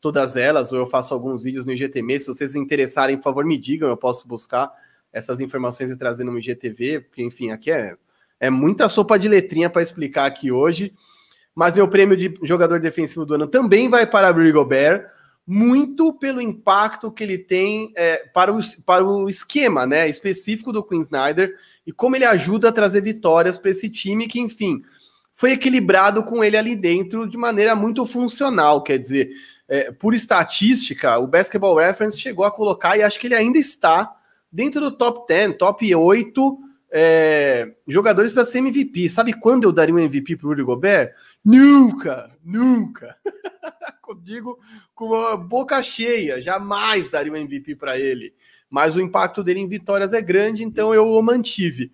Speaker 1: todas elas, ou eu faço alguns vídeos no IGTV, se vocês interessarem, por favor, me digam, eu posso buscar essas informações e trazer no IGTV, porque, enfim, aqui é, é muita sopa de letrinha para explicar aqui hoje, mas meu prêmio de jogador defensivo do ano também vai para Rudy Gobert, muito pelo impacto que ele tem é, para, o, para o esquema né, específico do Queen Snyder e como ele ajuda a trazer vitórias para esse time que, enfim, foi equilibrado com ele ali dentro de maneira muito funcional. Quer dizer, é, por estatística, o Basketball Reference chegou a colocar, e acho que ele ainda está dentro do top 10, top 8 é, jogadores para ser MVP. Sabe quando eu daria um MVP para o Rudy Gobert? Nunca, nunca. Digo com a boca cheia, jamais daria um MVP para ele. Mas o impacto dele em vitórias é grande, então eu o mantive.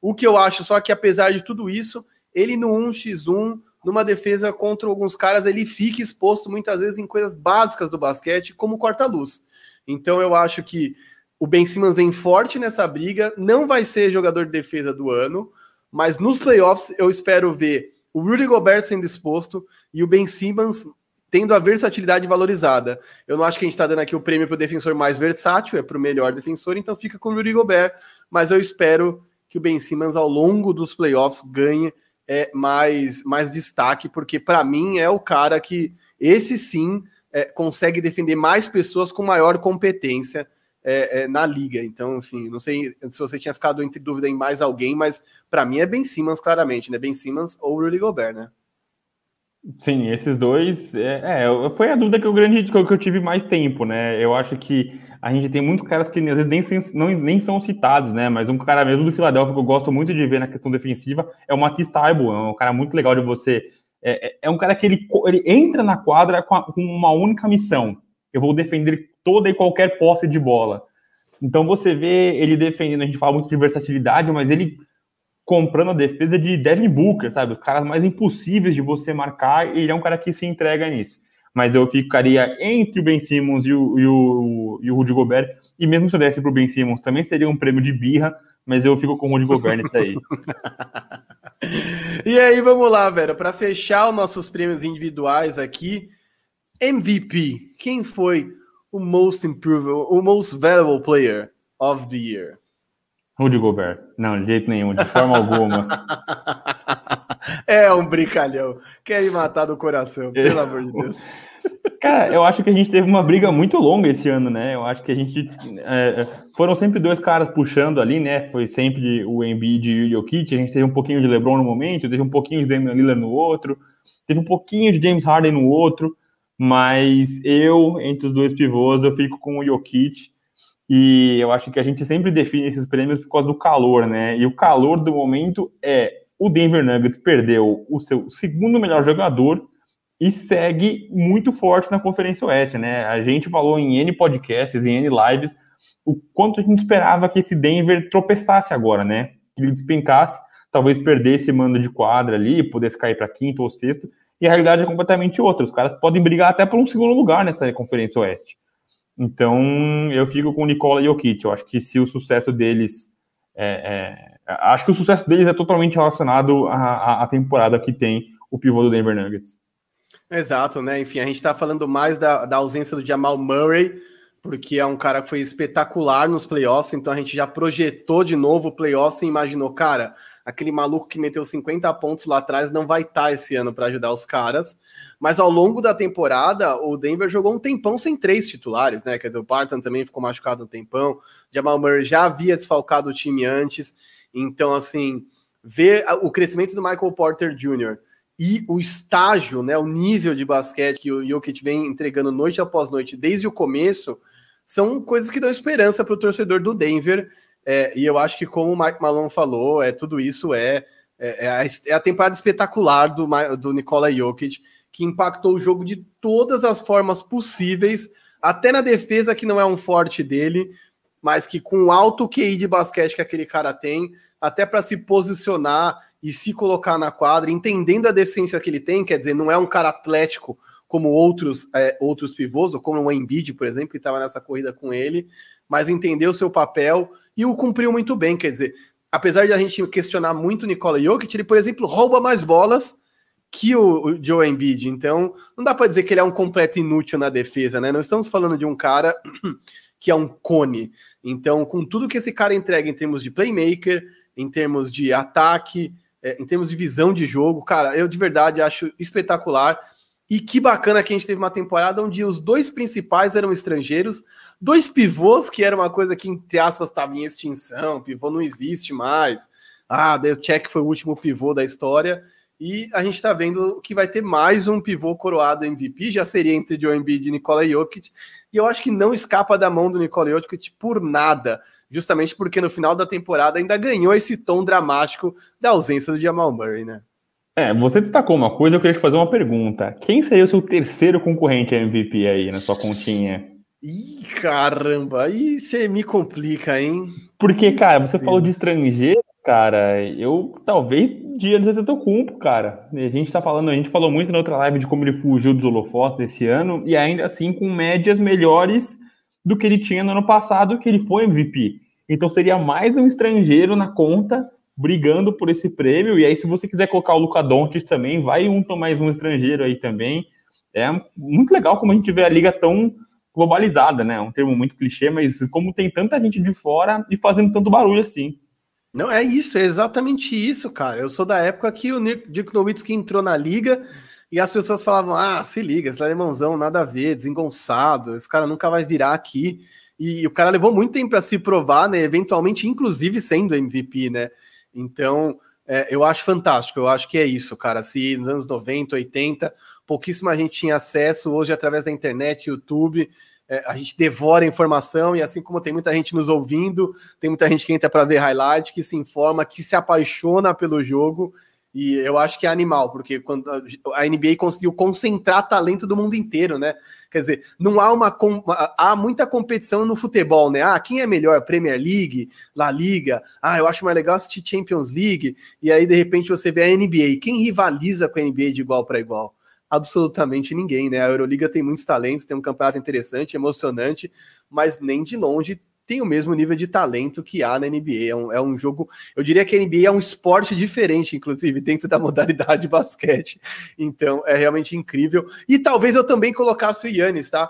Speaker 1: O que eu acho só que apesar de tudo isso, ele no 1x1, numa defesa contra alguns caras, ele fica exposto muitas vezes em coisas básicas do basquete, como corta-luz. Então eu acho que o Ben Simmons vem forte nessa briga, não vai ser jogador de defesa do ano, mas nos playoffs eu espero ver o Rudy Gobert sendo exposto e o Ben Simmons tendo a versatilidade valorizada. Eu não acho que a gente está dando aqui o prêmio para o defensor mais versátil, é para o melhor defensor, então fica com o Rudy Gobert, mas eu espero que o Ben Simmons ao longo dos playoffs ganhe é, mais, mais destaque, porque para mim é o cara que esse sim é, consegue defender mais pessoas com maior competência é, é, na liga. Então, enfim, não sei se você tinha ficado entre dúvida em mais alguém, mas para mim é Ben Simmons, claramente, né? Ben Simmons ou Rudy Gobert, né?
Speaker 2: Sim, esses dois. É, é, foi a dúvida que eu, grande, que eu tive mais tempo, né? Eu acho que a gente tem muitos caras que às vezes nem, não, nem são citados, né? Mas um cara mesmo do Philadelphia que eu gosto muito de ver na questão defensiva é o Matisse Taibo, é um cara muito legal de você. É, é, é um cara que ele, ele entra na quadra com, a, com uma única missão. Eu vou defender toda e qualquer posse de bola. Então você vê ele defendendo, a gente fala muito de versatilidade, mas ele comprando a defesa de Devin Booker, sabe? Os caras mais impossíveis de você marcar, ele é um cara que se entrega nisso. Mas eu ficaria entre o Ben Simmons e o, e o, e o Rudy Gobert, e mesmo se eu desse para o Ben Simmons, também seria um prêmio de birra, mas eu fico com o Rudy Gobert nesse aí.
Speaker 1: e aí, vamos lá, velho, para fechar os nossos prêmios individuais aqui, MVP, quem foi o most improved, o most valuable player of the year?
Speaker 2: Rudy Gobert. Não, de jeito nenhum, de forma alguma.
Speaker 1: É um brincalhão. Quer me matar do coração, pelo amor de Deus.
Speaker 2: Cara, eu acho que a gente teve uma briga muito longa esse ano, né? Eu acho que a gente. É, foram sempre dois caras puxando ali, né? Foi sempre o Embiid e o Jokic. A gente teve um pouquinho de LeBron no momento, teve um pouquinho de Damian Lillard no outro, teve um pouquinho de James Harden no outro. Mas eu, entre os dois pivôs, eu fico com o Jokic e eu acho que a gente sempre define esses prêmios por causa do calor, né? E o calor do momento é o Denver Nuggets perdeu o seu segundo melhor jogador e segue muito forte na Conferência Oeste, né? A gente falou em N podcasts, em N lives, o quanto a gente esperava que esse Denver tropeçasse agora, né? Que ele despencasse, talvez perdesse mando de quadra ali, pudesse cair para quinto ou sexto, e a realidade é completamente outra. Os caras podem brigar até por um segundo lugar nessa Conferência Oeste. Então, eu fico com o Nicola Jokic. Eu acho que se o sucesso deles. É, é, acho que o sucesso deles é totalmente relacionado à, à temporada que tem o pivô do Denver Nuggets.
Speaker 1: Exato, né? Enfim, a gente tá falando mais da, da ausência do Jamal Murray, porque é um cara que foi espetacular nos playoffs, então a gente já projetou de novo o playoffs e imaginou, cara, aquele maluco que meteu 50 pontos lá atrás não vai estar tá esse ano para ajudar os caras. Mas ao longo da temporada, o Denver jogou um tempão sem três titulares, né? Quer dizer, o Barton também ficou machucado um tempão, Jamal Murray já havia desfalcado o time antes. Então, assim, ver o crescimento do Michael Porter Jr. e o estágio, né, o nível de basquete que o Jokic vem entregando noite após noite desde o começo, são coisas que dão esperança para o torcedor do Denver. É, e eu acho que, como o Mike Malone falou, é tudo isso é, é, é, a, é temporada espetacular do, do Nikola Jokic que impactou o jogo de todas as formas possíveis, até na defesa, que não é um forte dele, mas que com o alto QI de basquete que aquele cara tem, até para se posicionar e se colocar na quadra, entendendo a deficiência que ele tem, quer dizer, não é um cara atlético como outros é, outros pivôs, ou como o Embiid, por exemplo, que estava nessa corrida com ele, mas entendeu seu papel e o cumpriu muito bem, quer dizer, apesar de a gente questionar muito o Nikola Jokic, ele, por exemplo, rouba mais bolas que o, o Joe Embiid. Então, não dá para dizer que ele é um completo inútil na defesa, né? Não estamos falando de um cara que é um cone. Então, com tudo que esse cara entrega em termos de playmaker, em termos de ataque, é, em termos de visão de jogo, cara, eu de verdade acho espetacular. E que bacana que a gente teve uma temporada onde os dois principais eram estrangeiros, dois pivôs, que era uma coisa que, entre aspas, estava em extinção, pivô não existe mais. Ah, o Check foi o último pivô da história. E a gente está vendo que vai ter mais um pivô coroado MVP, já seria entre Joe Embiid e Nikola Jokic. E eu acho que não escapa da mão do Nikola Jokic por nada, justamente porque no final da temporada ainda ganhou esse tom dramático da ausência do Jamal Murray, né?
Speaker 2: É, você destacou uma coisa, eu queria te fazer uma pergunta. Quem seria o seu terceiro concorrente a MVP aí na sua continha?
Speaker 1: Ih, caramba, aí você me complica, hein?
Speaker 2: Porque, cara, você falou de estrangeiro, Cara, eu talvez dia do Antetokounmpo, cara. A gente tá falando, a gente falou muito na outra live de como ele fugiu dos holofotes esse ano e ainda assim com médias melhores do que ele tinha no ano passado, que ele foi MVP. Então seria mais um estrangeiro na conta brigando por esse prêmio. E aí, se você quiser colocar o Luca Doncic também, vai um mais um estrangeiro aí também. É muito legal como a gente vê a liga tão globalizada, né? É um termo muito clichê, mas como tem tanta gente de fora e fazendo tanto barulho assim.
Speaker 1: Não, é isso, é exatamente isso, cara. Eu sou da época que o Dirk Nowitzki entrou na liga e as pessoas falavam: ah, se liga, esse alemãozão, nada a ver, desengonçado, esse cara nunca vai virar aqui. E o cara levou muito tempo para se provar, né? Eventualmente, inclusive sendo MVP, né? Então, é, eu acho fantástico, eu acho que é isso, cara. Se nos anos 90, 80, pouquíssima gente tinha acesso, hoje, através da internet, YouTube, é, a gente devora informação, e assim como tem muita gente nos ouvindo, tem muita gente que entra para ver highlight, que se informa, que se apaixona pelo jogo e eu acho que é animal, porque quando a NBA conseguiu concentrar talento do mundo inteiro, né? Quer dizer, não há uma há muita competição no futebol, né? Ah, quem é melhor? Premier League, La Liga. Ah, eu acho mais legal assistir Champions League. E aí de repente você vê a NBA. Quem rivaliza com a NBA de igual para igual? Absolutamente ninguém, né? A Euroliga tem muitos talentos, tem um campeonato interessante, emocionante, mas nem de longe tem o mesmo nível de talento que há na NBA. É um, é um jogo, eu diria que a NBA é um esporte diferente, inclusive, dentro da modalidade de basquete. Então, é realmente incrível. E talvez eu também colocasse o Yannis, tá?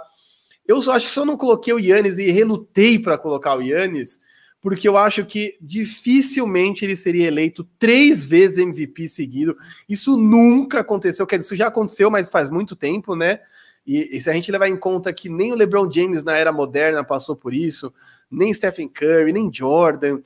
Speaker 1: Eu só acho que só não coloquei o Yannis e relutei para colocar o Yannis, porque eu acho que dificilmente ele seria eleito três vezes MVP seguido. Isso nunca aconteceu, quer dizer, isso já aconteceu, mas faz muito tempo, né? E, e, se a gente levar em conta que nem o LeBron James na era moderna passou por isso, nem Stephen Curry, nem Jordan.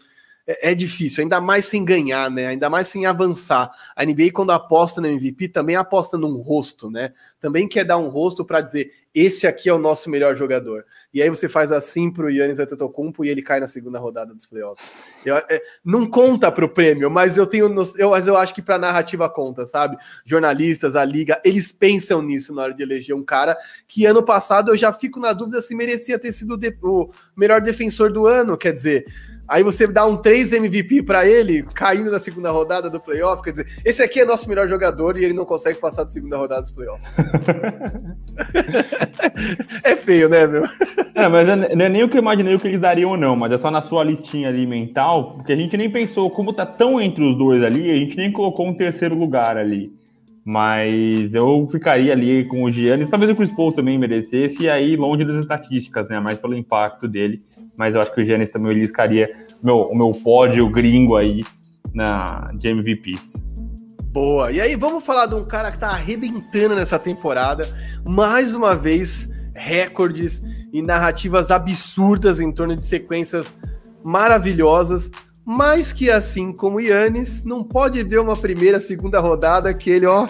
Speaker 1: É, é, difícil, ainda mais sem ganhar, né? Ainda mais sem avançar. A NBA, quando aposta no MVP, também aposta num rosto, né? Também quer dar um rosto para dizer: esse aqui é o nosso melhor jogador. E aí você faz assim pro Yannis Antetokounmpo e ele cai na segunda rodada dos playoffs. Eu, é, não conta pro prêmio, mas eu tenho, eu, mas eu acho que pra narrativa conta, sabe? Jornalistas, a liga, eles pensam nisso na hora de eleger um cara que ano passado eu já fico na dúvida se merecia ter sido o melhor defensor do ano, quer dizer Aí você dá um 3 MVP para ele, caindo na segunda rodada do playoff. Quer dizer, esse aqui é nosso melhor jogador e ele não consegue passar da segunda rodada dos playoffs. é feio, né, meu?
Speaker 2: É, mas não é nem o que eu imaginei o que eles dariam ou não, mas é só na sua listinha ali mental, porque a gente nem pensou, como tá tão entre os dois ali, a gente nem colocou um terceiro lugar ali. Mas eu ficaria ali com o Giannis, talvez o Chris Paul também merecesse, e aí longe das estatísticas, né? Mais pelo impacto dele mas eu acho que o Giannis também ele ficaria meu, o meu pódio gringo aí na, de MVPs.
Speaker 1: Boa. E aí, vamos falar de um cara que tá arrebentando nessa temporada. Mais uma vez, recordes e narrativas absurdas em torno de sequências maravilhosas. Mas que, assim como Yannis, não pode ver uma primeira, segunda rodada que ele, ó,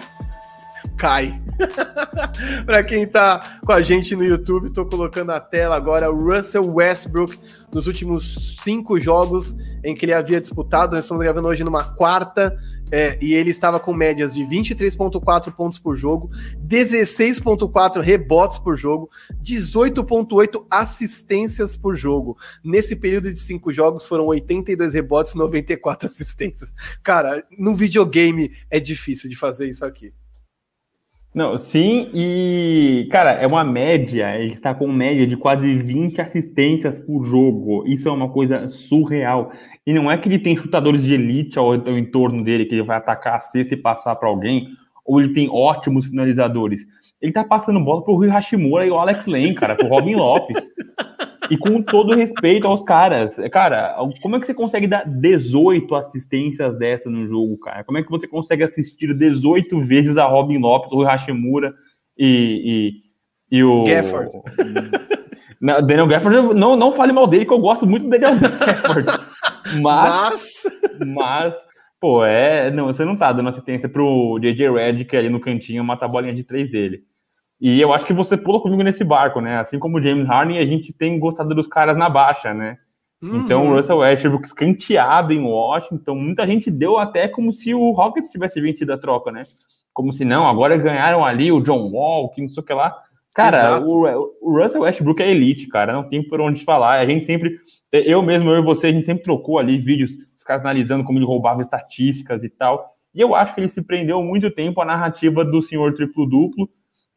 Speaker 1: cai. para quem tá com a gente no YouTube, tô colocando a tela agora Russell Westbrook nos últimos cinco jogos em que ele havia disputado. Nós estamos gravando hoje numa quarta. É, e ele estava com médias de 23,4 pontos por jogo, 16,4 rebotes por jogo, 18,8 assistências por jogo. Nesse período de cinco jogos foram 82 rebotes, 94 assistências. Cara, no videogame é difícil de fazer isso aqui.
Speaker 2: Não, sim, e, cara, é uma média, ele está com média de quase 20 assistências por jogo. Isso é uma coisa surreal. E não é que ele tem chutadores de elite ao, ao entorno dele, que ele vai atacar a cesta e passar para alguém, ou ele tem ótimos finalizadores. Ele tá passando bola pro Rui Hashimura e o Alex Len, cara, pro Robin Lopes. E com todo respeito aos caras, cara, como é que você consegue dar 18 assistências dessa no jogo, cara? Como é que você consegue assistir 18 vezes a Robin Lopes, o Hashimura e, e, e o. Gafford. Daniel Gafford, não, não fale mal dele, que eu gosto muito do Daniel Gafford. Mas, mas, mas, pô, é. Não, você não tá dando assistência pro JJ Redick ali no cantinho matar a bolinha de três dele. E eu acho que você pula comigo nesse barco, né? Assim como o James Harden, a gente tem gostado dos caras na baixa, né? Uhum. Então o Russell Westbrook escanteado em Washington, muita gente deu até como se o Rockets tivesse vencido a troca, né? Como se não, agora ganharam ali o John Wall, que não sei o que lá. Cara, o, o, Russell Westbrook é elite, cara, não tem por onde falar. A gente sempre, eu mesmo, eu e você, a gente sempre trocou ali vídeos, os caras analisando como ele roubava estatísticas e tal. E eu acho que ele se prendeu muito tempo à narrativa do senhor triplo-duplo,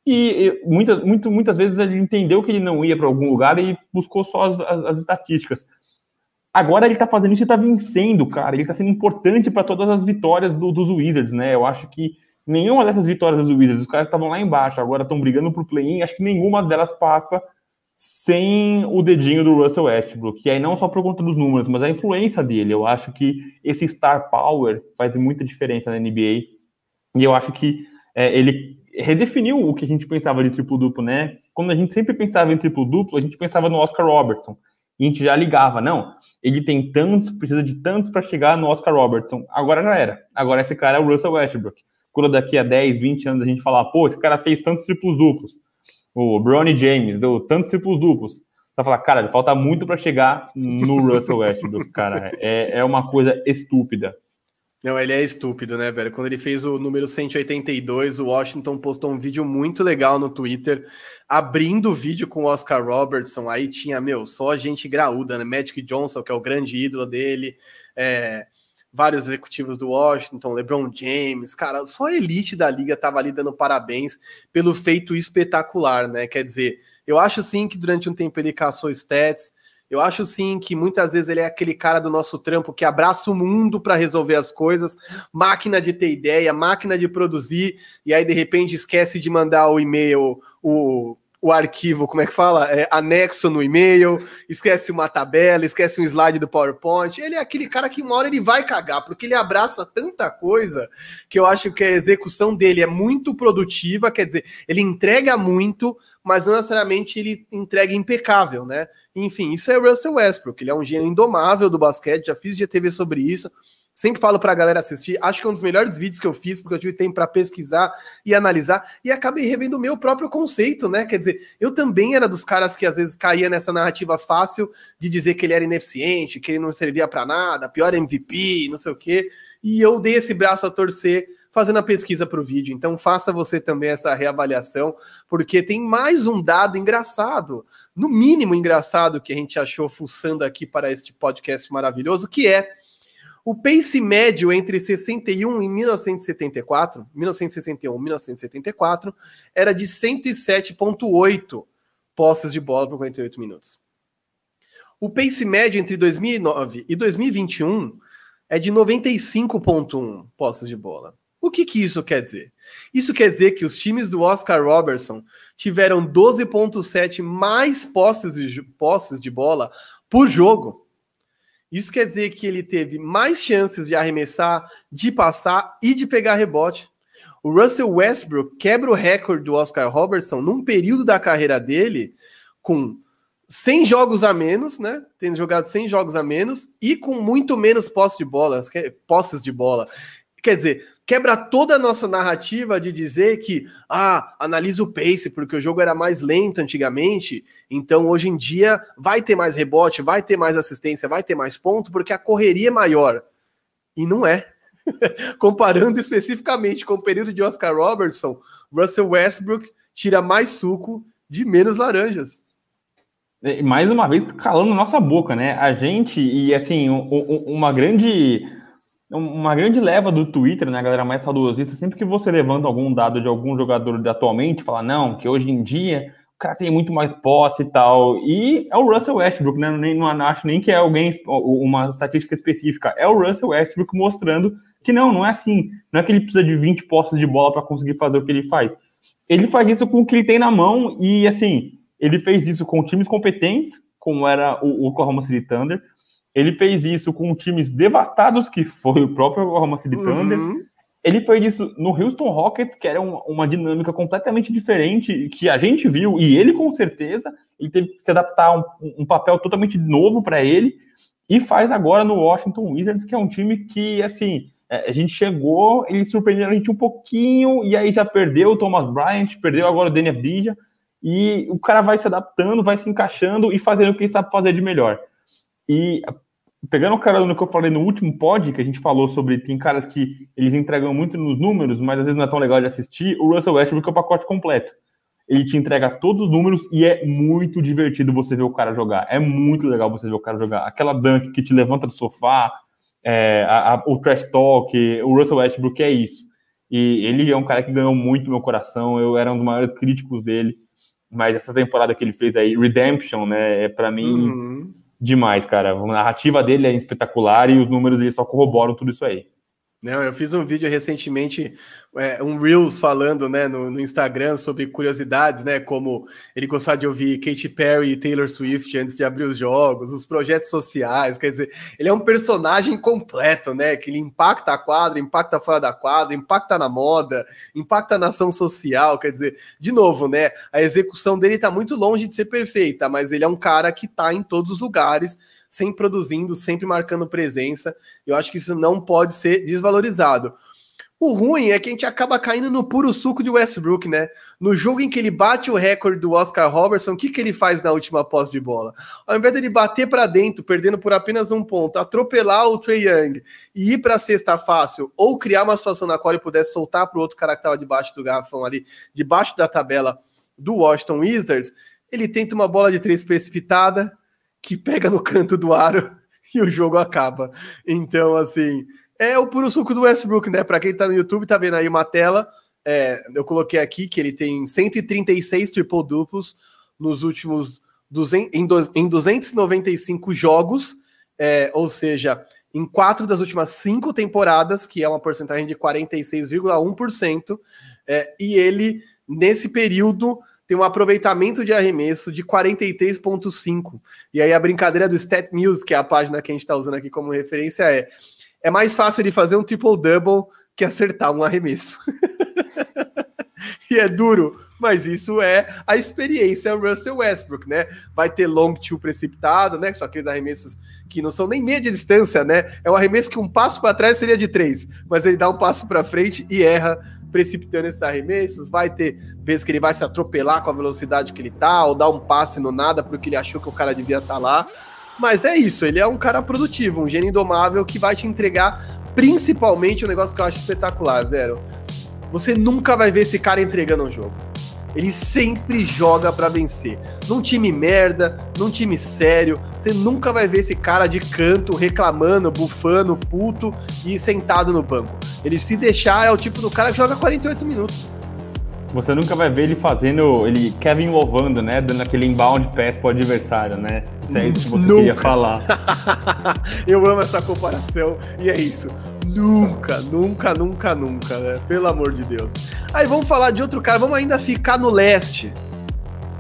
Speaker 2: e, muita, muito, muitas vezes ele entendeu que ele não ia para algum lugar e buscou só as, as, as, estatísticas. Agora ele tá fazendo isso e tá vencendo, cara. Ele tá sendo importante para todas as vitórias do, dos Wizards, né? Eu acho que nenhuma dessas vitórias dos Wizards, os caras estavam lá embaixo, agora estão brigando pro play-in, acho que nenhuma delas passa sem o dedinho do Russell Westbrook, que aí não só por conta dos números, mas a influência dele. Eu acho que esse star power faz muita diferença na NBA. E eu acho que é, ele redefiniu o que a gente pensava de triplo-duplo, né? Quando a gente sempre pensava em triplo-duplo, a gente pensava no Oscar Robertson. E a gente já ligava, não, ele tem tantos, precisa de tantos para chegar no Oscar Robertson. Agora já era. Agora esse cara é o Russell Westbrook. Quando daqui a 10, 20 anos a gente falar, pô, esse cara fez tantos triplos duplos. O Bronny James deu tantos triplos duplos. Você vai falar, cara, falta muito para chegar no Russell Westbrook, cara. É, é uma coisa estúpida.
Speaker 1: Não, ele é estúpido, né, velho? Quando ele fez o número 182, o Washington postou um vídeo muito legal no Twitter, abrindo o vídeo com o Oscar Robertson. Aí tinha, meu, só gente graúda, né? Magic Johnson, que é o grande ídolo dele, é, vários executivos do Washington, LeBron James, cara, só a elite da liga tava ali dando parabéns pelo feito espetacular, né? Quer dizer, eu acho sim que durante um tempo ele caçou stats eu acho sim que muitas vezes ele é aquele cara do nosso trampo que abraça o mundo para resolver as coisas, máquina de ter ideia, máquina de produzir, e aí de repente esquece de mandar o e-mail, o, o arquivo, como é que fala? É, anexo no e-mail, esquece uma tabela, esquece um slide do PowerPoint. Ele é aquele cara que uma hora ele vai cagar, porque ele abraça tanta coisa que eu acho que a execução dele é muito produtiva, quer dizer, ele entrega muito, mas não necessariamente ele entrega impecável, né? Enfim, isso é Russell Westbrook, ele é um gênio indomável do basquete, já fiz GTV sobre isso. Sempre falo para a galera assistir. Acho que é um dos melhores vídeos que eu fiz, porque eu tive tempo para pesquisar e analisar. E acabei revendo o meu próprio conceito, né? Quer dizer, eu também era dos caras que às vezes caía nessa narrativa fácil de dizer que ele era ineficiente, que ele não servia para nada, pior MVP, não sei o quê. E eu dei esse braço a torcer fazendo a pesquisa para o vídeo. Então faça você também essa reavaliação, porque tem mais um dado engraçado, no mínimo engraçado, que a gente achou fuçando aqui para este podcast maravilhoso, que é o pace médio entre 61 e 1974, 1961 e 1974, era de 107,8 posses de bola por 48 minutos. O pace médio entre 2009 e 2021 é de 95,1 posses de bola. O que, que isso quer dizer? Isso quer dizer que os times do Oscar Robertson tiveram 12,7 mais posses de, posses de bola por jogo. Isso quer dizer que ele teve mais chances de arremessar, de passar e de pegar rebote. O Russell Westbrook quebra o recorde do Oscar Robertson num período da carreira dele com 100 jogos a menos, né? Tendo jogado 100 jogos a menos e com muito menos posse de bola, posses de bola. Quer dizer, quebra toda a nossa narrativa de dizer que, ah, analisa o pace, porque o jogo era mais lento antigamente, então hoje em dia vai ter mais rebote, vai ter mais assistência, vai ter mais ponto, porque a correria é maior. E não é. Comparando especificamente com o período de Oscar Robertson, Russell Westbrook tira mais suco de menos laranjas.
Speaker 2: Mais uma vez, calando nossa boca, né? A gente, e assim, uma grande uma grande leva do Twitter, né, a galera mais saudosista, sempre que você levanta algum dado de algum jogador de atualmente, fala, não, que hoje em dia o cara tem muito mais posse e tal. E é o Russell Westbrook, né? Nem, não acho nem que é alguém, uma estatística específica. É o Russell Westbrook mostrando que não, não é assim. Não é que ele precisa de 20 posses de bola para conseguir fazer o que ele faz. Ele faz isso com o que ele tem na mão e, assim, ele fez isso com times competentes, como era o Oklahoma City Thunder, ele fez isso com times devastados, que foi o próprio Oklahoma City Thunder. Uhum. Ele fez isso no Houston Rockets, que era uma, uma, dinâmica completamente diferente, que a gente viu, e ele com certeza, ele teve que se adaptar a um, um papel totalmente novo para ele, e faz agora no Washington Wizards, que é um time que, assim, é, a gente chegou, eles surpreenderam a gente um pouquinho, e aí já perdeu o Thomas Bryant, perdeu agora o Danny Avdija, e o cara vai se adaptando, vai se encaixando e fazendo o que ele sabe fazer de melhor. E pegando o cara no que eu falei no último pod, que a gente falou sobre tem caras que eles entregam muito nos números, mas às vezes não é tão legal de assistir, o Russell Westbrook é o pacote completo. Ele te entrega todos os números e é muito divertido você ver o cara jogar. É muito legal você ver o cara jogar. Aquela dunk que te levanta do sofá, é, a, a, o trash talk, o Russell Westbrook é isso. E ele é um cara que ganhou muito meu coração. Eu era um dos maiores críticos dele. Mas essa temporada que ele fez aí, Redemption, né? É para mim. Uhum demais, cara. A narrativa dele é espetacular e os números eles só corroboram tudo isso aí.
Speaker 1: Não, eu fiz um vídeo recentemente, é, um Reels falando né, no, no, Instagram sobre curiosidades, né? Como ele gostava de ouvir Katy Perry e Taylor Swift antes de abrir os jogos, os projetos sociais, quer dizer, ele é um personagem completo, né? Que ele impacta a quadra, impacta fora da quadra, impacta na moda, impacta na ação social, quer dizer, de novo, né? A execução dele está muito longe de ser perfeita, mas ele é um cara que está em todos os lugares sempre produzindo, sempre marcando presença. Eu acho que isso não pode ser desvalorizado. O ruim é que a gente acaba caindo no puro suco de Westbrook, né? No jogo em que ele bate o recorde do Oscar Robertson, o que, que ele faz na última posse de bola? Ao invés de ele bater para dentro, perdendo por apenas um ponto, atropelar o Trey Young e ir para a cesta fácil, ou criar uma situação na qual ele pudesse soltar para o outro cara que estava debaixo do garrafão ali, debaixo da tabela do Washington Wizards, ele tenta uma bola de três precipitada, que pega no canto do aro e o jogo acaba. Então, assim, é o puro suco do Westbrook, né? Para quem tá no YouTube, tá vendo aí uma tela. É, eu coloquei aqui que ele tem 136 triple duplos nos últimos 200, em, em 295 jogos, é, ou seja, em quatro das últimas cinco temporadas, que é uma porcentagem de 46,1%, é, e ele, nesse período, tem um aproveitamento de arremesso de 43,5. E aí a brincadeira do Stat News, que é a página que a gente está usando aqui como referência, é: é mais fácil de fazer um triple-double que acertar um arremesso. e é duro, mas isso é a experiência Russell Westbrook, né? Vai ter long two precipitado, né? Só aqueles arremessos que não são nem média distância, né? É um arremesso que um passo para trás seria de três, mas ele dá um passo para frente e erra precipitando esses arremessos, vai ter vezes que ele vai se atropelar com a velocidade que ele tá, ou dar um passe no nada porque ele achou que o cara devia estar tá lá. Mas é isso, ele é um cara produtivo, um gênio indomável que vai te entregar principalmente um negócio que eu acho espetacular, Zero. Você nunca vai ver esse cara entregando um jogo. Ele sempre joga para vencer. Num time merda, num time sério, você nunca vai ver esse cara de canto reclamando, bufando, puto e sentado no banco. Ele se deixar é o tipo do cara que joga 48 minutos.
Speaker 2: Você nunca vai ver ele fazendo, ele Kevin louvando, né? Dando aquele inbound pass pro adversário, né? Se é isso que você nunca. queria falar.
Speaker 1: Eu amo essa comparação e é isso. Nunca, nunca, nunca, nunca, né? Pelo amor de Deus. Aí vamos falar de outro cara, vamos ainda ficar no leste.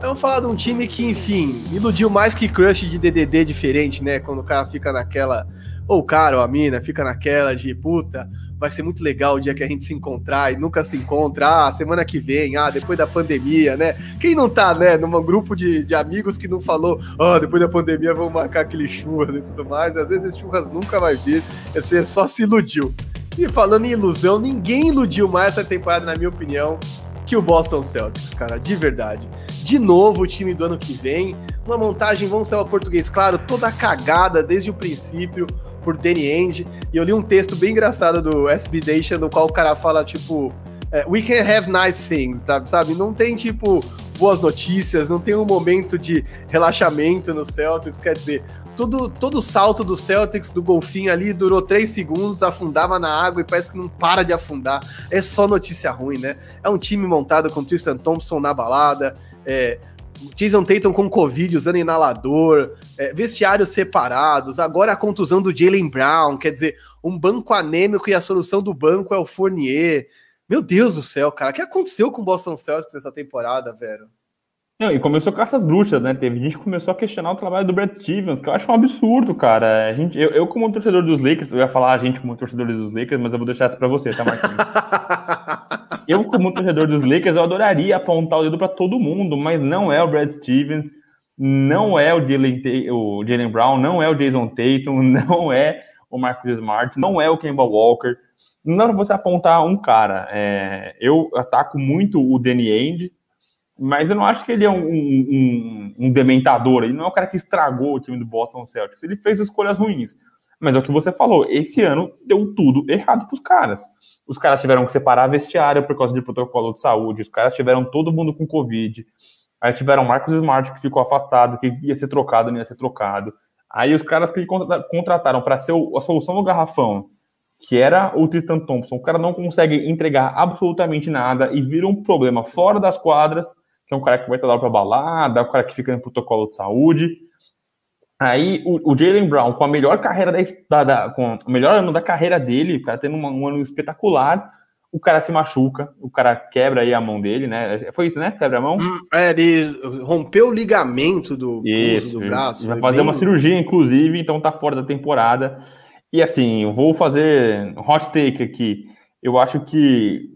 Speaker 1: Vamos falar de um time que, enfim, iludiu mais que crush de DDD diferente, né? Quando o cara fica naquela ou o cara ou a mina fica naquela de puta, vai ser muito legal o dia que a gente se encontrar e nunca se encontra, ah, semana que vem, ah, depois da pandemia, né? Quem não tá, né, num grupo de, de amigos que não falou, ah, depois da pandemia vamos marcar aquele churras e tudo mais, às vezes esse churras nunca vai vir, você só se iludiu. E falando em ilusão, ninguém iludiu mais essa temporada, na minha opinião, que o Boston Celtics, cara, de verdade. De novo, o time do ano que vem, uma montagem, vamos ser o português, claro, toda cagada desde o princípio, por Danny Ainge, e eu li um texto bem engraçado do SB Nation, no qual o cara fala, tipo, é, we can have nice things, tá, sabe? Não tem, tipo, boas notícias, não tem um momento de relaxamento no Celtics, quer dizer, todo, todo salto do Celtics, do golfinho ali, durou três segundos, afundava na água e parece que não para de afundar. É só notícia ruim, né? É um time montado com Tristan Thompson na balada, é, Jason Tatum com Covid, usando inalador, é, vestiários separados, agora a contusão do Jalen Brown, quer dizer, um banco anêmico e a solução do banco é o Fournier. Meu Deus do céu, cara, o que aconteceu com o Boston Celtics essa temporada, velho?
Speaker 2: Não, e começou com essas bruxas, né? Teve gente que começou a questionar o trabalho do Brad Stevens, que eu acho um absurdo, cara. A gente, eu, eu, como torcedor dos Lakers, eu ia falar a gente como torcedores dos Lakers, mas eu vou deixar isso pra você, tá, Marquinhos? eu, como torcedor dos Lakers, eu adoraria apontar o dedo para todo mundo, mas não é o Brad Stevens, não é o Jalen, o Jalen Brown, não é o Jason Tatum, não é o Marcus Smart, não é o Kemba Walker. Não dá pra você apontar um cara. É, eu ataco muito o Danny Ainge, mas eu não acho que ele é um, um, um, dementador. Ele não é o cara que estragou o time do Boston Celtics. Ele fez escolhas ruins. Mas é o que você falou. Esse ano deu tudo errado para os caras. Os caras tiveram que separar vestiário por causa de protocolo de saúde. Os caras tiveram todo mundo com Covid. Aí tiveram Marcos Smart que ficou afastado, que ia ser trocado, não ia ser trocado. Aí os caras que contrataram para ser a solução do garrafão, que era o Tristan Thompson, o cara não consegue entregar absolutamente nada e vira um problema fora das quadras que é um cara que vai estar lá para balada, é um cara que fica no protocolo de saúde. Aí o, o Jalen Brown, com a melhor carreira da, da, com o melhor ano da carreira dele, o cara tendo uma, um ano espetacular, o cara se machuca, o cara quebra aí a mão dele, né? Foi isso, né? Quebra a mão? Hum,
Speaker 1: é, ele rompeu o ligamento do,
Speaker 2: isso, do braço. Vai fazer bem... uma cirurgia, inclusive, então tá fora da temporada. E assim, eu vou fazer hot take aqui. Eu acho que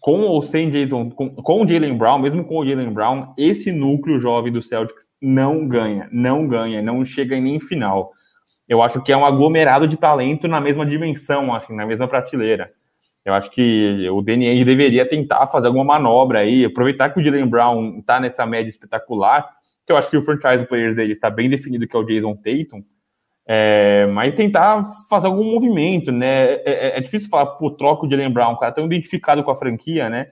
Speaker 2: com ou sem Jason, com, com o Jalen Brown, mesmo com o Jalen Brown, esse núcleo jovem do Celtics não ganha, não ganha, não chega em nem final. Eu acho que é um aglomerado de talento na mesma dimensão, assim, na mesma prateleira. Eu acho que o Danny deveria tentar fazer alguma manobra aí, aproveitar que o Jalen Brown está nessa média espetacular, que eu acho que o franchise players dele está bem definido, que é o Jason Tatum, é, mas tentar fazer algum movimento, né? É, é, é difícil falar, pô, troca o Jalen Brown, o cara tão identificado com a franquia, né?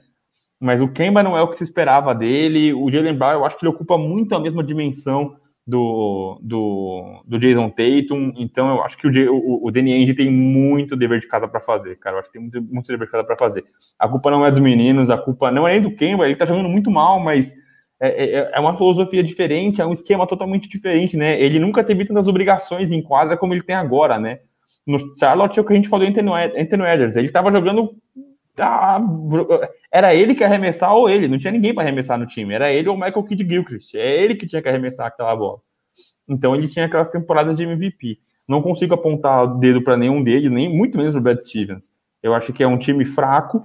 Speaker 2: Mas o Kemba não é o que se esperava dele. O Jalen Brown, eu acho que ele ocupa muito a mesma dimensão do, do, do Jason Tatum. Então, eu acho que o, o, o Danny Ainge tem muito dever de casa para fazer, cara. Eu acho que tem muito, muito dever de casa para fazer. A culpa não é dos meninos, a culpa não é nem do Kemba, ele tá jogando muito mal, mas é, é, é uma filosofia diferente, é um esquema totalmente diferente, né? Ele nunca teve tantas obrigações em quadra como ele tem agora, né? No Charlotte, é o que a gente falou entre Anthony Edwards, ele tava jogando era ele que arremessar ou ele, não tinha ninguém para arremessar no time, era ele ou o Michael Kidd Gilchrist, é ele que tinha que arremessar aquela bola. Então ele tinha aquelas temporadas de MVP. Não consigo apontar o dedo para nenhum deles, nem muito menos o Brad Stevens. Eu acho que é um time fraco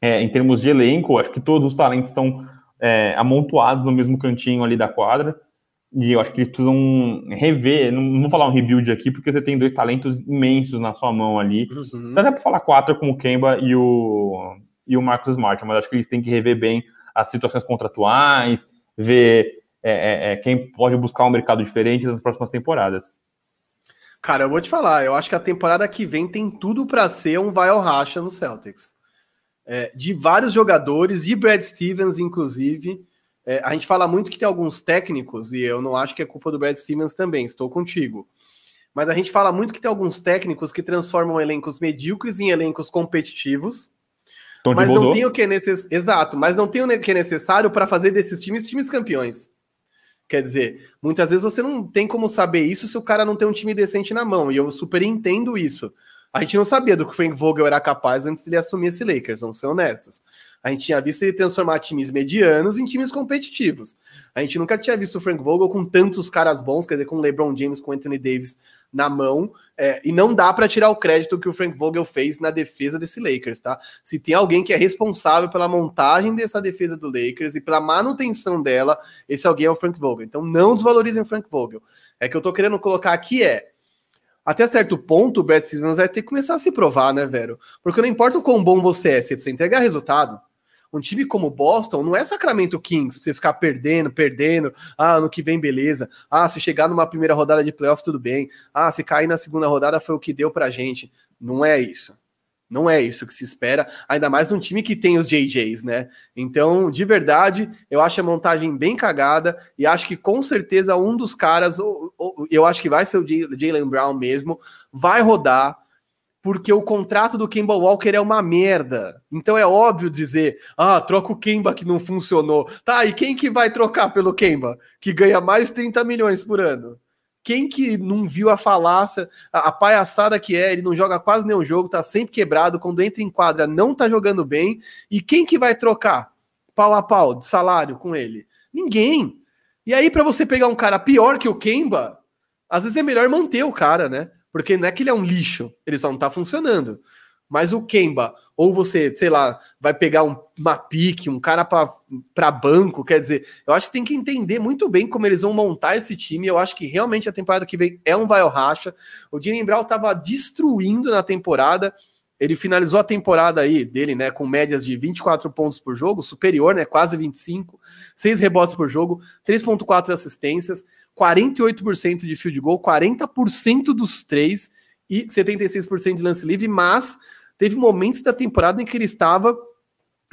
Speaker 2: é, em termos de elenco, acho que todos os talentos estão é, amontoados no mesmo cantinho ali da quadra. E eu acho que eles precisam rever, não, não vou falar um rebuild aqui, porque você tem dois talentos imensos na sua mão ali. Uhum. Dá até para falar quatro como o Kemba e o, e o Marcos Smart, mas acho que eles têm que rever bem as situações contratuais, ver é, é, é, quem pode buscar um mercado diferente nas próximas temporadas.
Speaker 1: Cara, eu vou te falar, eu acho que a temporada que vem tem tudo para ser um vai ao racha no Celtics. É, de vários jogadores, de Brad Stevens, inclusive. É, a gente fala muito que tem alguns técnicos, e eu não acho que é culpa do Brad Stevens também, estou contigo. Mas a gente fala muito que tem alguns técnicos que transformam elencos medíocres em elencos competitivos. Tom mas não tem o que é necessário. Exato, mas não tem o que é necessário para fazer desses times times campeões. Quer dizer, muitas vezes você não tem como saber isso se o cara não tem um time decente na mão, e eu super entendo isso. A gente não sabia do que o Frank Vogel era capaz antes de ele assumir esse Lakers, vamos ser honestos. A gente tinha visto ele transformar times medianos em times competitivos. A gente nunca tinha visto o Frank Vogel com tantos caras bons, quer dizer, com o LeBron James, com o Anthony Davis na mão. É, e não dá para tirar o crédito que o Frank Vogel fez na defesa desse Lakers, tá? Se tem alguém que é responsável pela montagem dessa defesa do Lakers e pela manutenção dela, esse alguém é o Frank Vogel. Então não desvalorizem o Frank Vogel. É que eu tô querendo colocar aqui é até certo ponto, o Brad Stevens vai ter que começar a se provar, né, velho? Porque não importa o quão bom você é, você entregar resultado. Um time como Boston não é Sacramento Kings, pra você ficar perdendo, perdendo. Ah, no que vem, beleza. Ah, se chegar numa primeira rodada de playoff, tudo bem. Ah, se cair na segunda rodada foi o que deu pra gente. Não é isso. Não é isso que se espera, ainda mais num time que tem os JJs, né? Então, de verdade, eu acho a montagem bem cagada e acho que com certeza um dos caras, eu acho que vai ser o Jalen Brown mesmo, vai rodar, porque o contrato do Kemba Walker é uma merda. Então é óbvio dizer, ah, troca o Kemba que não funcionou. Tá, e quem que vai trocar pelo Kemba? Que ganha mais de 30 milhões por ano? Quem que não viu a falácia, a, a palhaçada que é, ele não joga quase nenhum jogo, tá sempre quebrado, quando entra em quadra não tá jogando bem, e quem que vai trocar pau a pau de salário com ele? Ninguém. E aí, para você pegar um cara pior que o Kemba, às vezes é melhor manter o cara, né? Porque não é que ele é um lixo, ele só não tá funcionando. Mas o Kemba, ou você, sei lá, vai pegar um, uma pique, um cara para banco, quer dizer, eu acho que tem que entender muito bem como eles vão montar esse time. Eu acho que realmente a temporada que vem é um vai ao racha. O Jalen Brown estava destruindo na temporada. Ele finalizou a temporada aí dele, né, com médias de 24 pontos por jogo, superior, né, quase 25, 6 rebotes por jogo, 3.4 assistências, 48% de field goal, 40% dos três e 76% de lance livre, mas teve momentos da temporada em que ele estava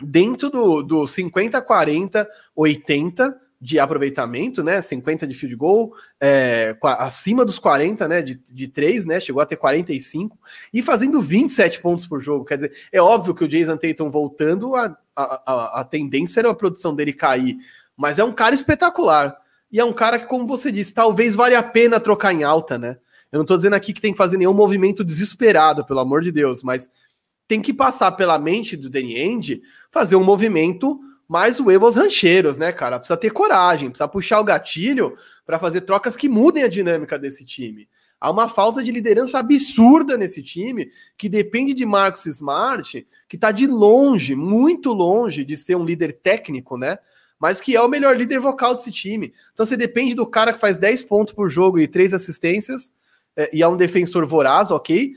Speaker 1: dentro do, do 50, 40, 80 de aproveitamento, né? 50 de field goal, é, acima dos 40, né? De, de 3, né? Chegou a ter 45 e fazendo 27 pontos por jogo. Quer dizer, é óbvio que o Jason Tatum voltando, a, a, a, tendência era a produção dele cair, mas é um cara espetacular. E é um cara que, como você disse, talvez valha a pena trocar em alta, né? Eu não tô dizendo aqui que tem que fazer nenhum movimento desesperado, pelo amor de Deus, mas tem que passar pela mente do Danny End fazer um movimento mais o aos rancheiros, né, cara? Precisa ter coragem, precisa puxar o gatilho para fazer trocas que mudem a dinâmica desse time. Há uma falta de liderança absurda nesse time, que depende de Marcos Smart, que está de longe, muito longe de ser um líder técnico, né? Mas que é o melhor líder vocal desse time. Então você depende do cara que faz 10 pontos por jogo e 3 assistências, é, e é um defensor voraz, ok?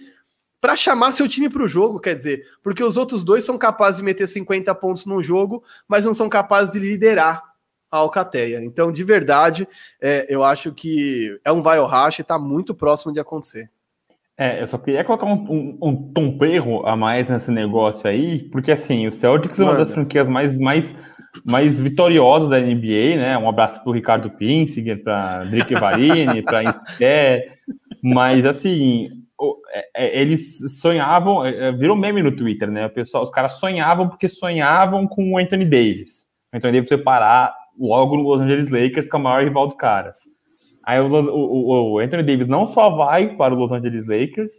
Speaker 1: Para chamar seu time para o jogo, quer dizer, porque os outros dois são capazes de meter 50 pontos num jogo, mas não são capazes de liderar a Alcateia. Então, de verdade, é, eu acho que é um vai ou racha e está muito próximo de acontecer.
Speaker 2: É, eu só queria colocar um, um, um tomperro a mais nesse negócio aí, porque assim, o Celtics Manda. é uma das franquias mais, mais, mais vitoriosas da NBA, né? Um abraço para o Ricardo Pinsinger, para Drick Varini, para Insté, mas assim, eles sonhavam, é, virou meme no Twitter, né? O pessoal, os caras sonhavam porque sonhavam com o Anthony Davis. O Anthony Davis foi parar logo no Los Angeles Lakers, que é o maior rival dos caras. Aí o, o, o, Anthony Davis não só vai para o Los Angeles Lakers,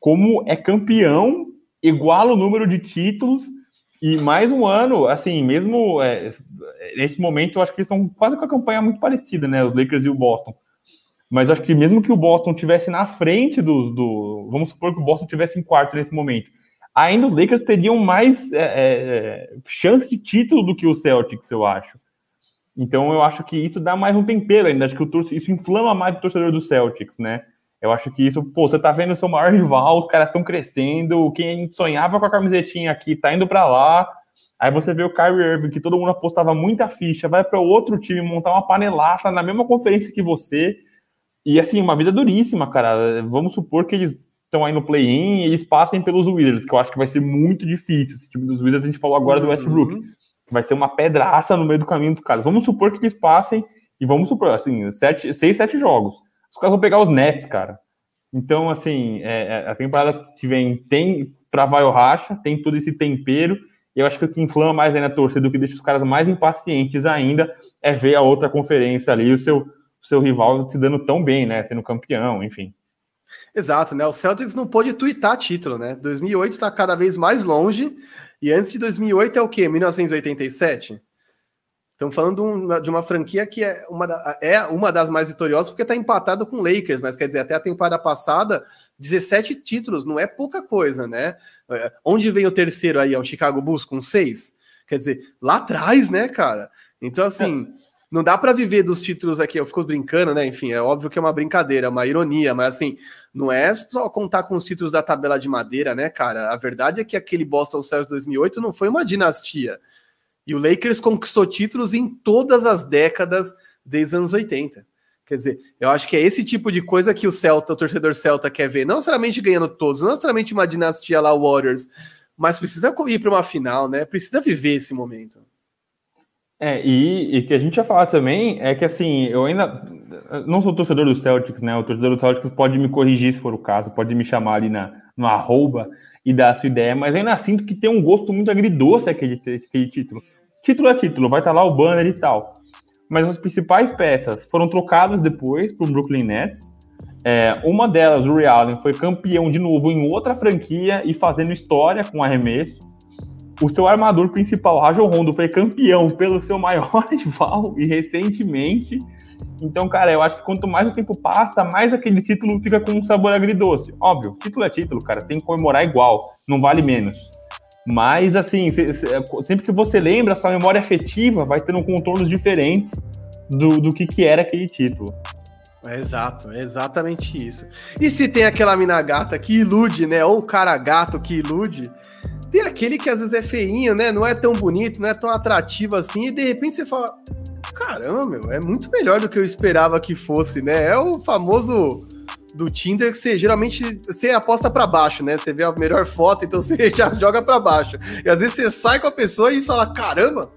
Speaker 2: como é campeão, iguala o número de títulos, e mais um ano, assim, mesmo é, nesse momento, eu acho que eles estão quase com a campanha muito parecida, né? Os Lakers e o Boston. Mas acho que mesmo que o Boston tivesse na frente dos. Do, vamos supor que o Boston tivesse em quarto nesse momento. Ainda os Lakers teriam mais é, é, chance de título do que o Celtics, eu acho. Então eu acho que isso dá mais um tempero ainda. Acho que o isso inflama mais o torcedor do Celtics, né? Eu acho que isso, pô, você tá vendo o seu maior rival, os caras estão crescendo, quem sonhava com a camisetinha aqui tá indo para lá. Aí você vê o Kyrie Irving, que todo mundo apostava muita ficha, vai para outro time montar uma panelaça na mesma conferência que você e assim, uma vida duríssima, cara. Vamos supor que eles estão aí no play-in e eles passem pelos Wizards, que eu acho que vai ser muito difícil. Esse time dos Wizards, a gente falou agora do Westbrook. Uhum. Vai ser uma pedraça no meio do caminho dos caras. Vamos supor que eles passem e vamos supor, assim, sete, seis, sete jogos. Os caras vão pegar os Nets, cara. Então, assim, é, é a temporada que vem tem pra vai ou racha, tem todo esse tempero. E eu acho que o que inflama mais aí na torcida, do que deixa os caras mais impacientes ainda, é ver a outra conferência ali, o seu seu rival se dando tão bem, né? Sendo campeão, enfim.
Speaker 1: Exato, né? O Celtics não pôde twittar título, né? 2008 está cada vez mais longe. E antes de 2008 é o quê? 1987? Estamos falando de uma franquia que é uma, da, é uma das mais vitoriosas porque está empatado com o Lakers, mas quer dizer, até a temporada passada, 17 títulos, não é pouca coisa, né? É, onde vem o terceiro aí? É o Chicago Bulls com seis? Quer dizer, lá atrás, né, cara? Então, assim. É não dá para viver dos títulos aqui. Eu fico brincando, né? Enfim, é óbvio que é uma brincadeira, uma ironia, mas assim, não é só contar com os títulos da tabela de madeira, né, cara? A verdade é que aquele Boston Celtics 2008 não foi uma dinastia. E o Lakers conquistou títulos em todas as décadas desde os anos 80. Quer dizer, eu acho que é esse tipo de coisa que o Celta, o torcedor Celta quer ver, não necessariamente ganhando todos, não necessariamente uma dinastia lá Warriors, mas precisa ir para uma final, né? Precisa viver esse momento.
Speaker 2: É, e, e que a gente ia falar também é que assim, eu ainda não sou torcedor do Celtics, né? O torcedor do Celtics pode me corrigir se for o caso, pode me chamar ali na, no arroba e dar a sua ideia, mas ainda sinto que tem um gosto muito agridoce aquele, aquele título. Título é título, vai estar tá lá o banner e tal. Mas as principais peças foram trocadas depois para o Brooklyn Nets. É, uma delas, o Ray Allen, foi campeão de novo em outra franquia e fazendo história com arremesso o seu armador principal, Rajon Rondo, foi campeão pelo seu maior rival e recentemente. Então, cara, eu acho que quanto mais o tempo passa, mais aquele título fica com um sabor agridoce. Óbvio, título é título, cara, tem que comemorar igual, não vale menos. Mas, assim, sempre que você lembra, sua memória afetiva vai tendo contornos diferentes do, do que, que era aquele título.
Speaker 1: exato, é exatamente isso. E se tem aquela mina gata que ilude, né? Ou o cara gato que ilude, tem aquele que às vezes é feinho, né? Não é tão bonito, não é tão atrativo assim, e de repente você fala: caramba, meu, é muito melhor do que eu esperava que fosse, né? É o famoso do Tinder que você geralmente você aposta para baixo, né? Você vê a melhor foto, então você já joga para baixo. E às vezes você sai com a pessoa e fala: caramba,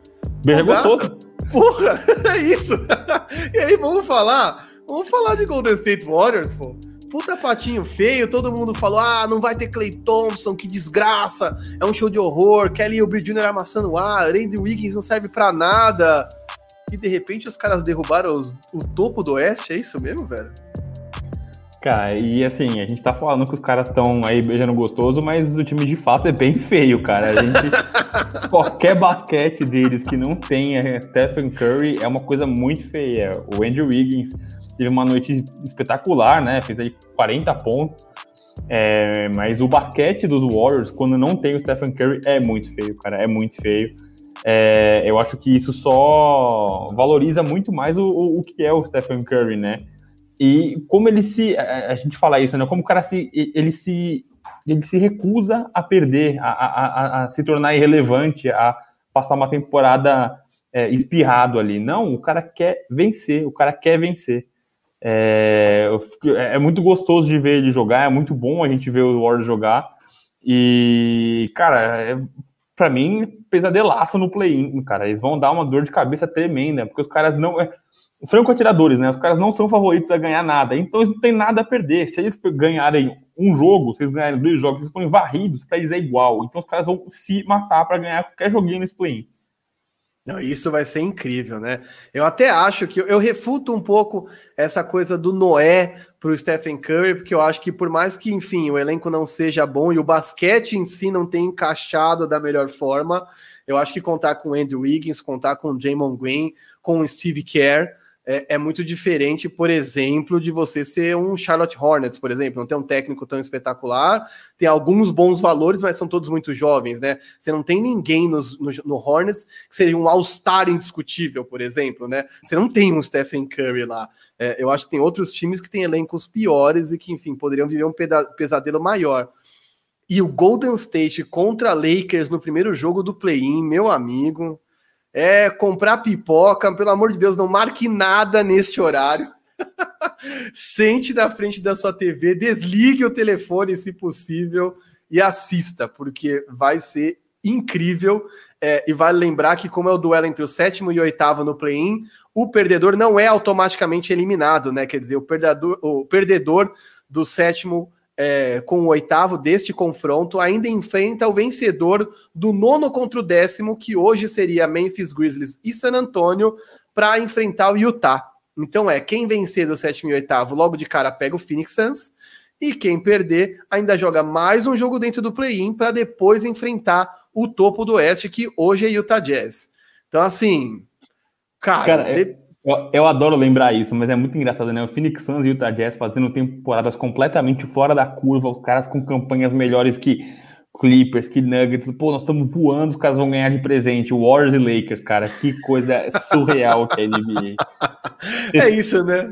Speaker 2: gostoso.
Speaker 1: Porra, é isso. e aí vamos falar, vamos falar de Golden State Warriors, pô puta patinho feio, todo mundo falou: ah, não vai ter Clay Thompson, que desgraça, é um show de horror, Kelly Oubre Jr. amassando o ar, Randy Wiggins não serve para nada. e de repente os caras derrubaram os, o topo do Oeste, é isso mesmo, velho?
Speaker 2: Cara, e assim, a gente tá falando que os caras estão aí beijando gostoso, mas o time de fato é bem feio, cara. A gente. qualquer basquete deles que não tenha Stephen Curry é uma coisa muito feia. O Andrew Wiggins teve uma noite espetacular, né? Fez aí 40 pontos. É, mas o basquete dos Warriors, quando não tem o Stephen Curry, é muito feio, cara. É muito feio. É, eu acho que isso só valoriza muito mais o, o, que é o Stephen Curry, né? E como ele se. A, a, gente fala isso, né? Como o cara se. Ele se. Ele se recusa a perder, a, a, a se tornar irrelevante, a passar uma temporada é, espirrado ali. Não, o cara quer vencer, o cara quer vencer. É, é, muito gostoso de ver ele jogar, é muito bom a gente ver o Warriors jogar. E, cara, é, para mim, pesadelaço no play-in, cara. Eles vão dar uma dor de cabeça tremenda, porque os caras não. É, franco atiradores, né? Os caras não são favoritos a ganhar nada, então eles não têm nada a perder. Se eles ganharem um jogo, se eles ganharem dois jogos, eles forem varridos, para eles é igual. Então os caras vão se matar para ganhar qualquer joguinho nesse play-in.
Speaker 1: Não, isso vai ser incrível, né? Eu até acho que eu refuto um pouco essa coisa do Noé para o Stephen Curry, porque eu acho que por mais que, enfim, o elenco não seja bom e o basquete em si não tenha encaixado da melhor forma, eu acho que contar com Andrew Wiggins, contar com Jamon Green, com Steve Kerr, é, é, muito diferente, por exemplo, de você ser um Charlotte Hornets, por exemplo, não tem um técnico tão espetacular, tem alguns bons valores, mas são todos muito jovens, né? Você não tem ninguém nos, no, no Hornets que seja um All-Star indiscutível, por exemplo, né? Você não tem um Stephen Curry lá. É, eu acho que tem outros times que têm elencos piores e que, enfim, poderiam viver um pesadelo maior. E o Golden State contra Lakers no primeiro jogo do play-in, meu amigo, é comprar pipoca, pelo amor de Deus, não marque nada neste horário. Sente na frente da sua TV, desligue o telefone se possível e assista, porque vai ser incrível. É, e vale lembrar que, como é o duelo entre o sétimo e o oitavo no play-in, o perdedor não é automaticamente eliminado, né? Quer dizer, o perdedor, o perdedor do sétimo é, com o oitavo deste confronto, ainda enfrenta o vencedor do nono contra o décimo, que hoje seria Memphis Grizzlies e San Antonio, para enfrentar o Utah. Então é, quem vencer do sétimo e oitavo, logo de cara pega o Phoenix Suns, e quem perder ainda joga mais um jogo dentro do play-in para depois enfrentar o topo do oeste, que hoje é Utah Jazz. Então, assim, cara, cara
Speaker 2: de... Eu, eu, adoro lembrar isso, mas é muito engraçado, né? O Phoenix Suns e o Utah Jazz fazendo temporadas completamente fora da curva, os caras com campanhas melhores que Clippers, que Nuggets. Pô, nós estamos voando, os caras vão ganhar de presente. Warriors e Lakers, cara, que coisa surreal que é a NBA.
Speaker 1: É isso, né?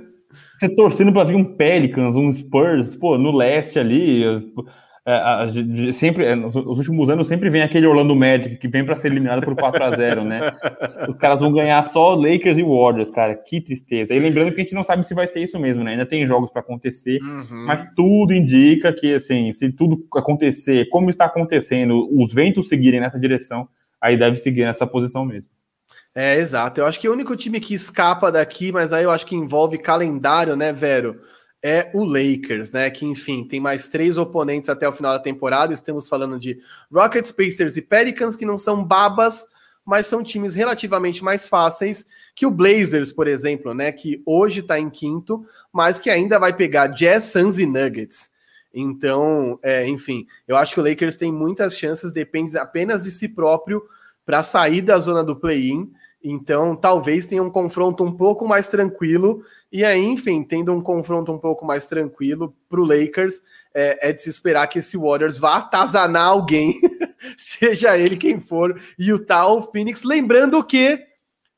Speaker 2: Você torcendo para vir um Pelicans, um Spurs, pô, no leste ali é, sempre, é, nos últimos anos sempre vem aquele Orlando Magic que vem para ser eliminado por 4 a 0 né? Os caras vão ganhar só Lakers e Warriors, cara, que tristeza. E lembrando que a gente não sabe se vai ser isso mesmo, né? Ainda tem jogos para acontecer, uhum. mas tudo indica que, assim, se tudo acontecer como está acontecendo, os ventos seguirem nessa direção, aí deve seguir nessa posição mesmo.
Speaker 1: É, exato. Eu acho que o único time que escapa daqui, mas aí eu acho que envolve calendário, né, Vero? É o Lakers, né? Que, enfim, tem mais três oponentes até o final da temporada. Estamos falando de Rockets, Pacers e Pelicans, que não são babas, mas são times relativamente mais fáceis que o Blazers, por exemplo, né? Que hoje está em quinto, mas que ainda vai pegar Jazz, Suns e Nuggets. Então, é, enfim, eu acho que o Lakers tem muitas chances, depende apenas de si próprio para sair da zona do play-in. Então, talvez tenha um confronto um pouco mais tranquilo. E aí, enfim, tendo um confronto um pouco mais tranquilo para o Lakers, é, é, de se esperar que esse Warriors vá atazanar alguém, seja ele quem for, Utah ou Phoenix. Lembrando que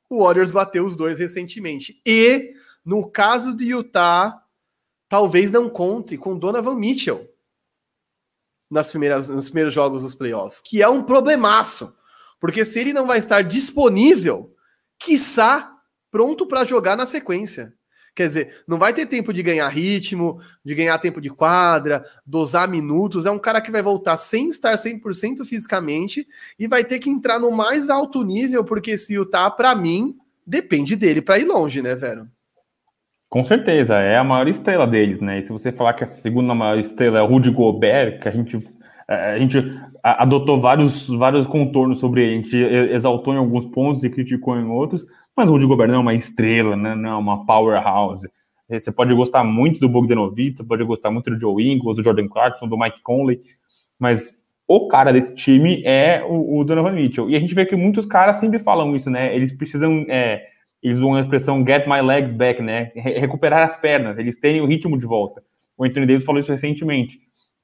Speaker 1: o Warriors bateu os dois recentemente. E, no caso de Utah, talvez não conte com Donovan Mitchell nas primeiras, nos primeiros jogos dos playoffs, que é um problemaço. Porque se ele não vai estar disponível, quiçá pronto para jogar na sequência. Quer dizer, não vai ter tempo de ganhar ritmo, de ganhar tempo de quadra, dosar minutos. É um cara que vai voltar sem estar 100% fisicamente e vai ter que entrar no mais alto nível, porque se o tá, para mim, depende dele para ir longe, né, Vero?
Speaker 2: Com certeza, é a maior estrela deles, né? E se você falar que a segunda maior estrela é o Rudy Gobert, que a gente a gente adotou vários, vários contornos sobre ele, a gente exaltou em alguns pontos e criticou em outros, mas o Rudy Gobert não é uma estrela, né? não é uma powerhouse. Você pode gostar muito do Bogdanovic, você pode gostar muito do Joe Ingles, do Jordan Clarkson, do Mike Conley, mas o cara desse time é o, o Donovan Mitchell. E a gente vê que muitos caras sempre falam isso, né? Eles precisam, é, eles usam a expressão get my legs back, né? recuperar as pernas, eles têm o ritmo de volta. O Anthony Davis falou isso recentemente.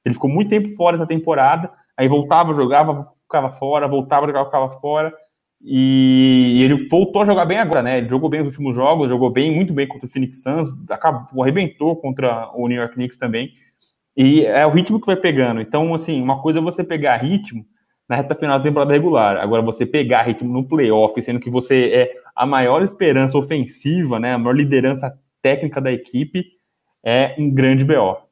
Speaker 2: Ele ficou muito tempo fora essa temporada, aí voltava, jogava, ficava fora, voltava, jogava, ficava fora. E ele voltou a jogar bem agora, né? Ele jogou bem nos últimos jogos, jogou bem, muito bem contra o Phoenix Suns, acabou, arrebentou contra o New York Knicks também. E é o ritmo que vai pegando. Então, assim, uma coisa é você pegar ritmo na reta final da temporada regular. Agora, você pegar ritmo no playoff, sendo que você é a maior esperança ofensiva, né? A maior liderança técnica da equipe, é um grande BO.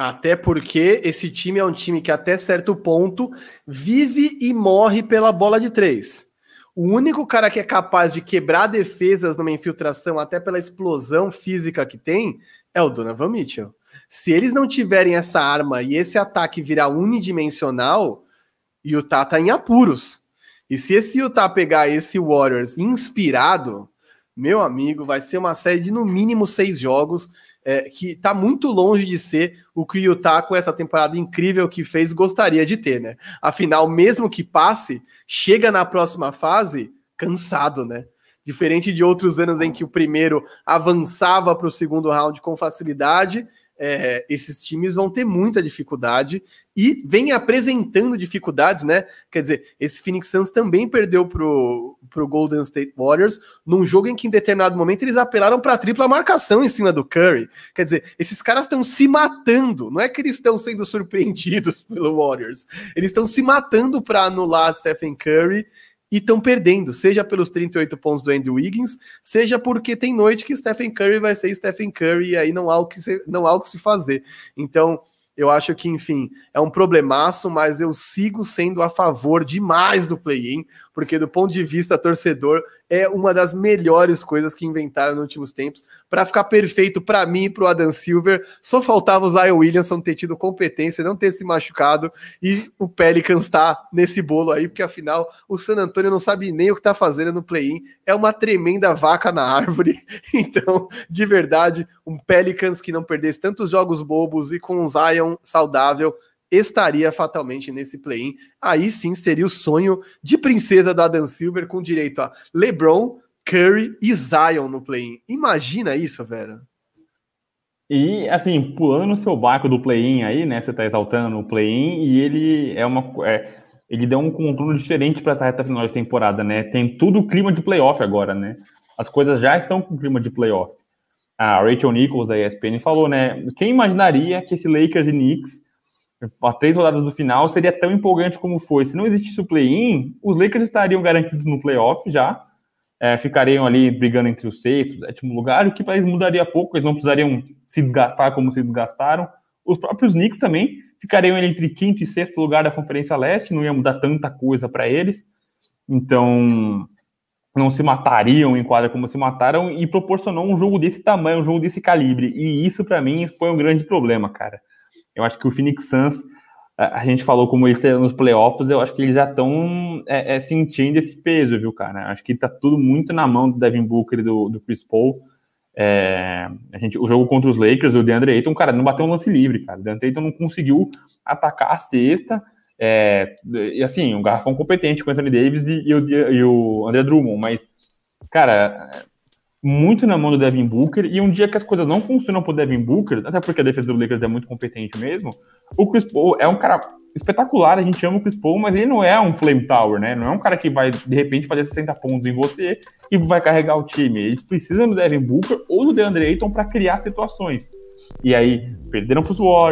Speaker 1: Até porque esse time é um time que, até certo ponto, vive e morre pela bola de três. O único cara que é capaz de quebrar defesas numa infiltração, até pela explosão física que tem, é o Donovan Mitchell. Se eles não tiverem essa arma e esse ataque virar unidimensional, Utah tá em apuros. E se esse Utah pegar esse Warriors inspirado, meu amigo, vai ser uma série de no mínimo seis jogos é, que está muito longe de ser o que o Utah, com essa temporada incrível que fez, gostaria de ter, né? Afinal, mesmo que passe, chega na próxima fase cansado, né? Diferente de outros anos em que o primeiro avançava para o segundo round com facilidade, é, esses times vão ter muita dificuldade e vem apresentando dificuldades, né? Quer dizer, esse Phoenix Suns também perdeu pro, pro Golden State Warriors num jogo em que em determinado momento eles apelaram para tripla marcação em cima do Curry. Quer dizer, esses caras estão se matando, não é que eles estão sendo surpreendidos pelo Warriors, eles estão se matando para anular Stephen Curry e estão perdendo, seja pelos 38 pontos do Andrew Wiggins, seja porque tem noite que Stephen Curry vai ser Stephen Curry e aí não há o que se, não há o que se fazer. Então, eu acho que, enfim, é um problemaço, mas eu sigo sendo a favor demais do play-in, porque do ponto de vista torcedor, é uma das melhores coisas que inventaram nos últimos tempos. Para ficar perfeito para mim e para o Adam Silver, só faltava o Zion Williamson ter tido competência, não ter se machucado, e o Pelicans está nesse bolo aí, porque afinal o San Antonio não sabe nem o que está fazendo no play-in. É uma tremenda vaca na árvore. Então, de verdade, um Pelicans que não perdesse tantos jogos bobos e com um Zion saudável estaria fatalmente nesse play-in. Aí sim seria o sonho de princesa da Adam Silver com direito a LeBron, Curry e Zion no play-in. Imagina isso, Vera.
Speaker 2: E assim, pulando no seu barco do play-in aí, né? Você tá exaltando o play-in e ele é uma. É, ele deu um controle diferente para essa reta final de temporada, né? Tem tudo o clima de playoff agora, né? As coisas já estão com clima de playoff. A Rachel Nichols da ESPN falou, né? Quem imaginaria que esse Lakers e Knicks a três rodadas do final seria tão empolgante como foi. Se não existisse o play-in, os Lakers estariam garantidos no playoff já, é, ficariam ali brigando entre os sexto, sétimo lugar, o que para eles mudaria pouco, eles não precisariam se desgastar como se desgastaram. Os próprios Knicks também ficariam entre quinto e sexto lugar da Conferência Leste, não ia mudar tanta coisa para eles. Então, não se matariam em quadra como se mataram e proporcionou um jogo desse tamanho, um jogo desse calibre. E isso, para mim, foi um grande problema, cara. Eu acho que o Phoenix Suns, a gente falou como eles nos playoffs, eu acho que eles já estão é, é, sentindo esse peso, viu, cara? Acho que tá tudo muito na mão do Devin Booker e do, do Chris Paul. É, a gente, o jogo contra os Lakers, o DeAndre Ayton, cara, não bateu um lance livre, cara. O DeAndre Ayton não conseguiu atacar a cesta. É, e assim, um garrafão competente com o Anthony Davis e, e, o, e o André Drummond, mas, cara, muito na mão do Devin Booker, e um dia que as coisas não funcionam pro Devin Booker, até porque a defesa do Lakers é muito competente mesmo, o Chris Paul é um cara espetacular, a gente ama o Chris Paul, mas ele não é um flame tower, né? Não é um cara que vai, de repente, fazer 60 pontos em você e vai carregar o time. Eles precisam do Devin Booker ou do DeAndre Ayton para criar situações. E aí, perderam pros Warriors,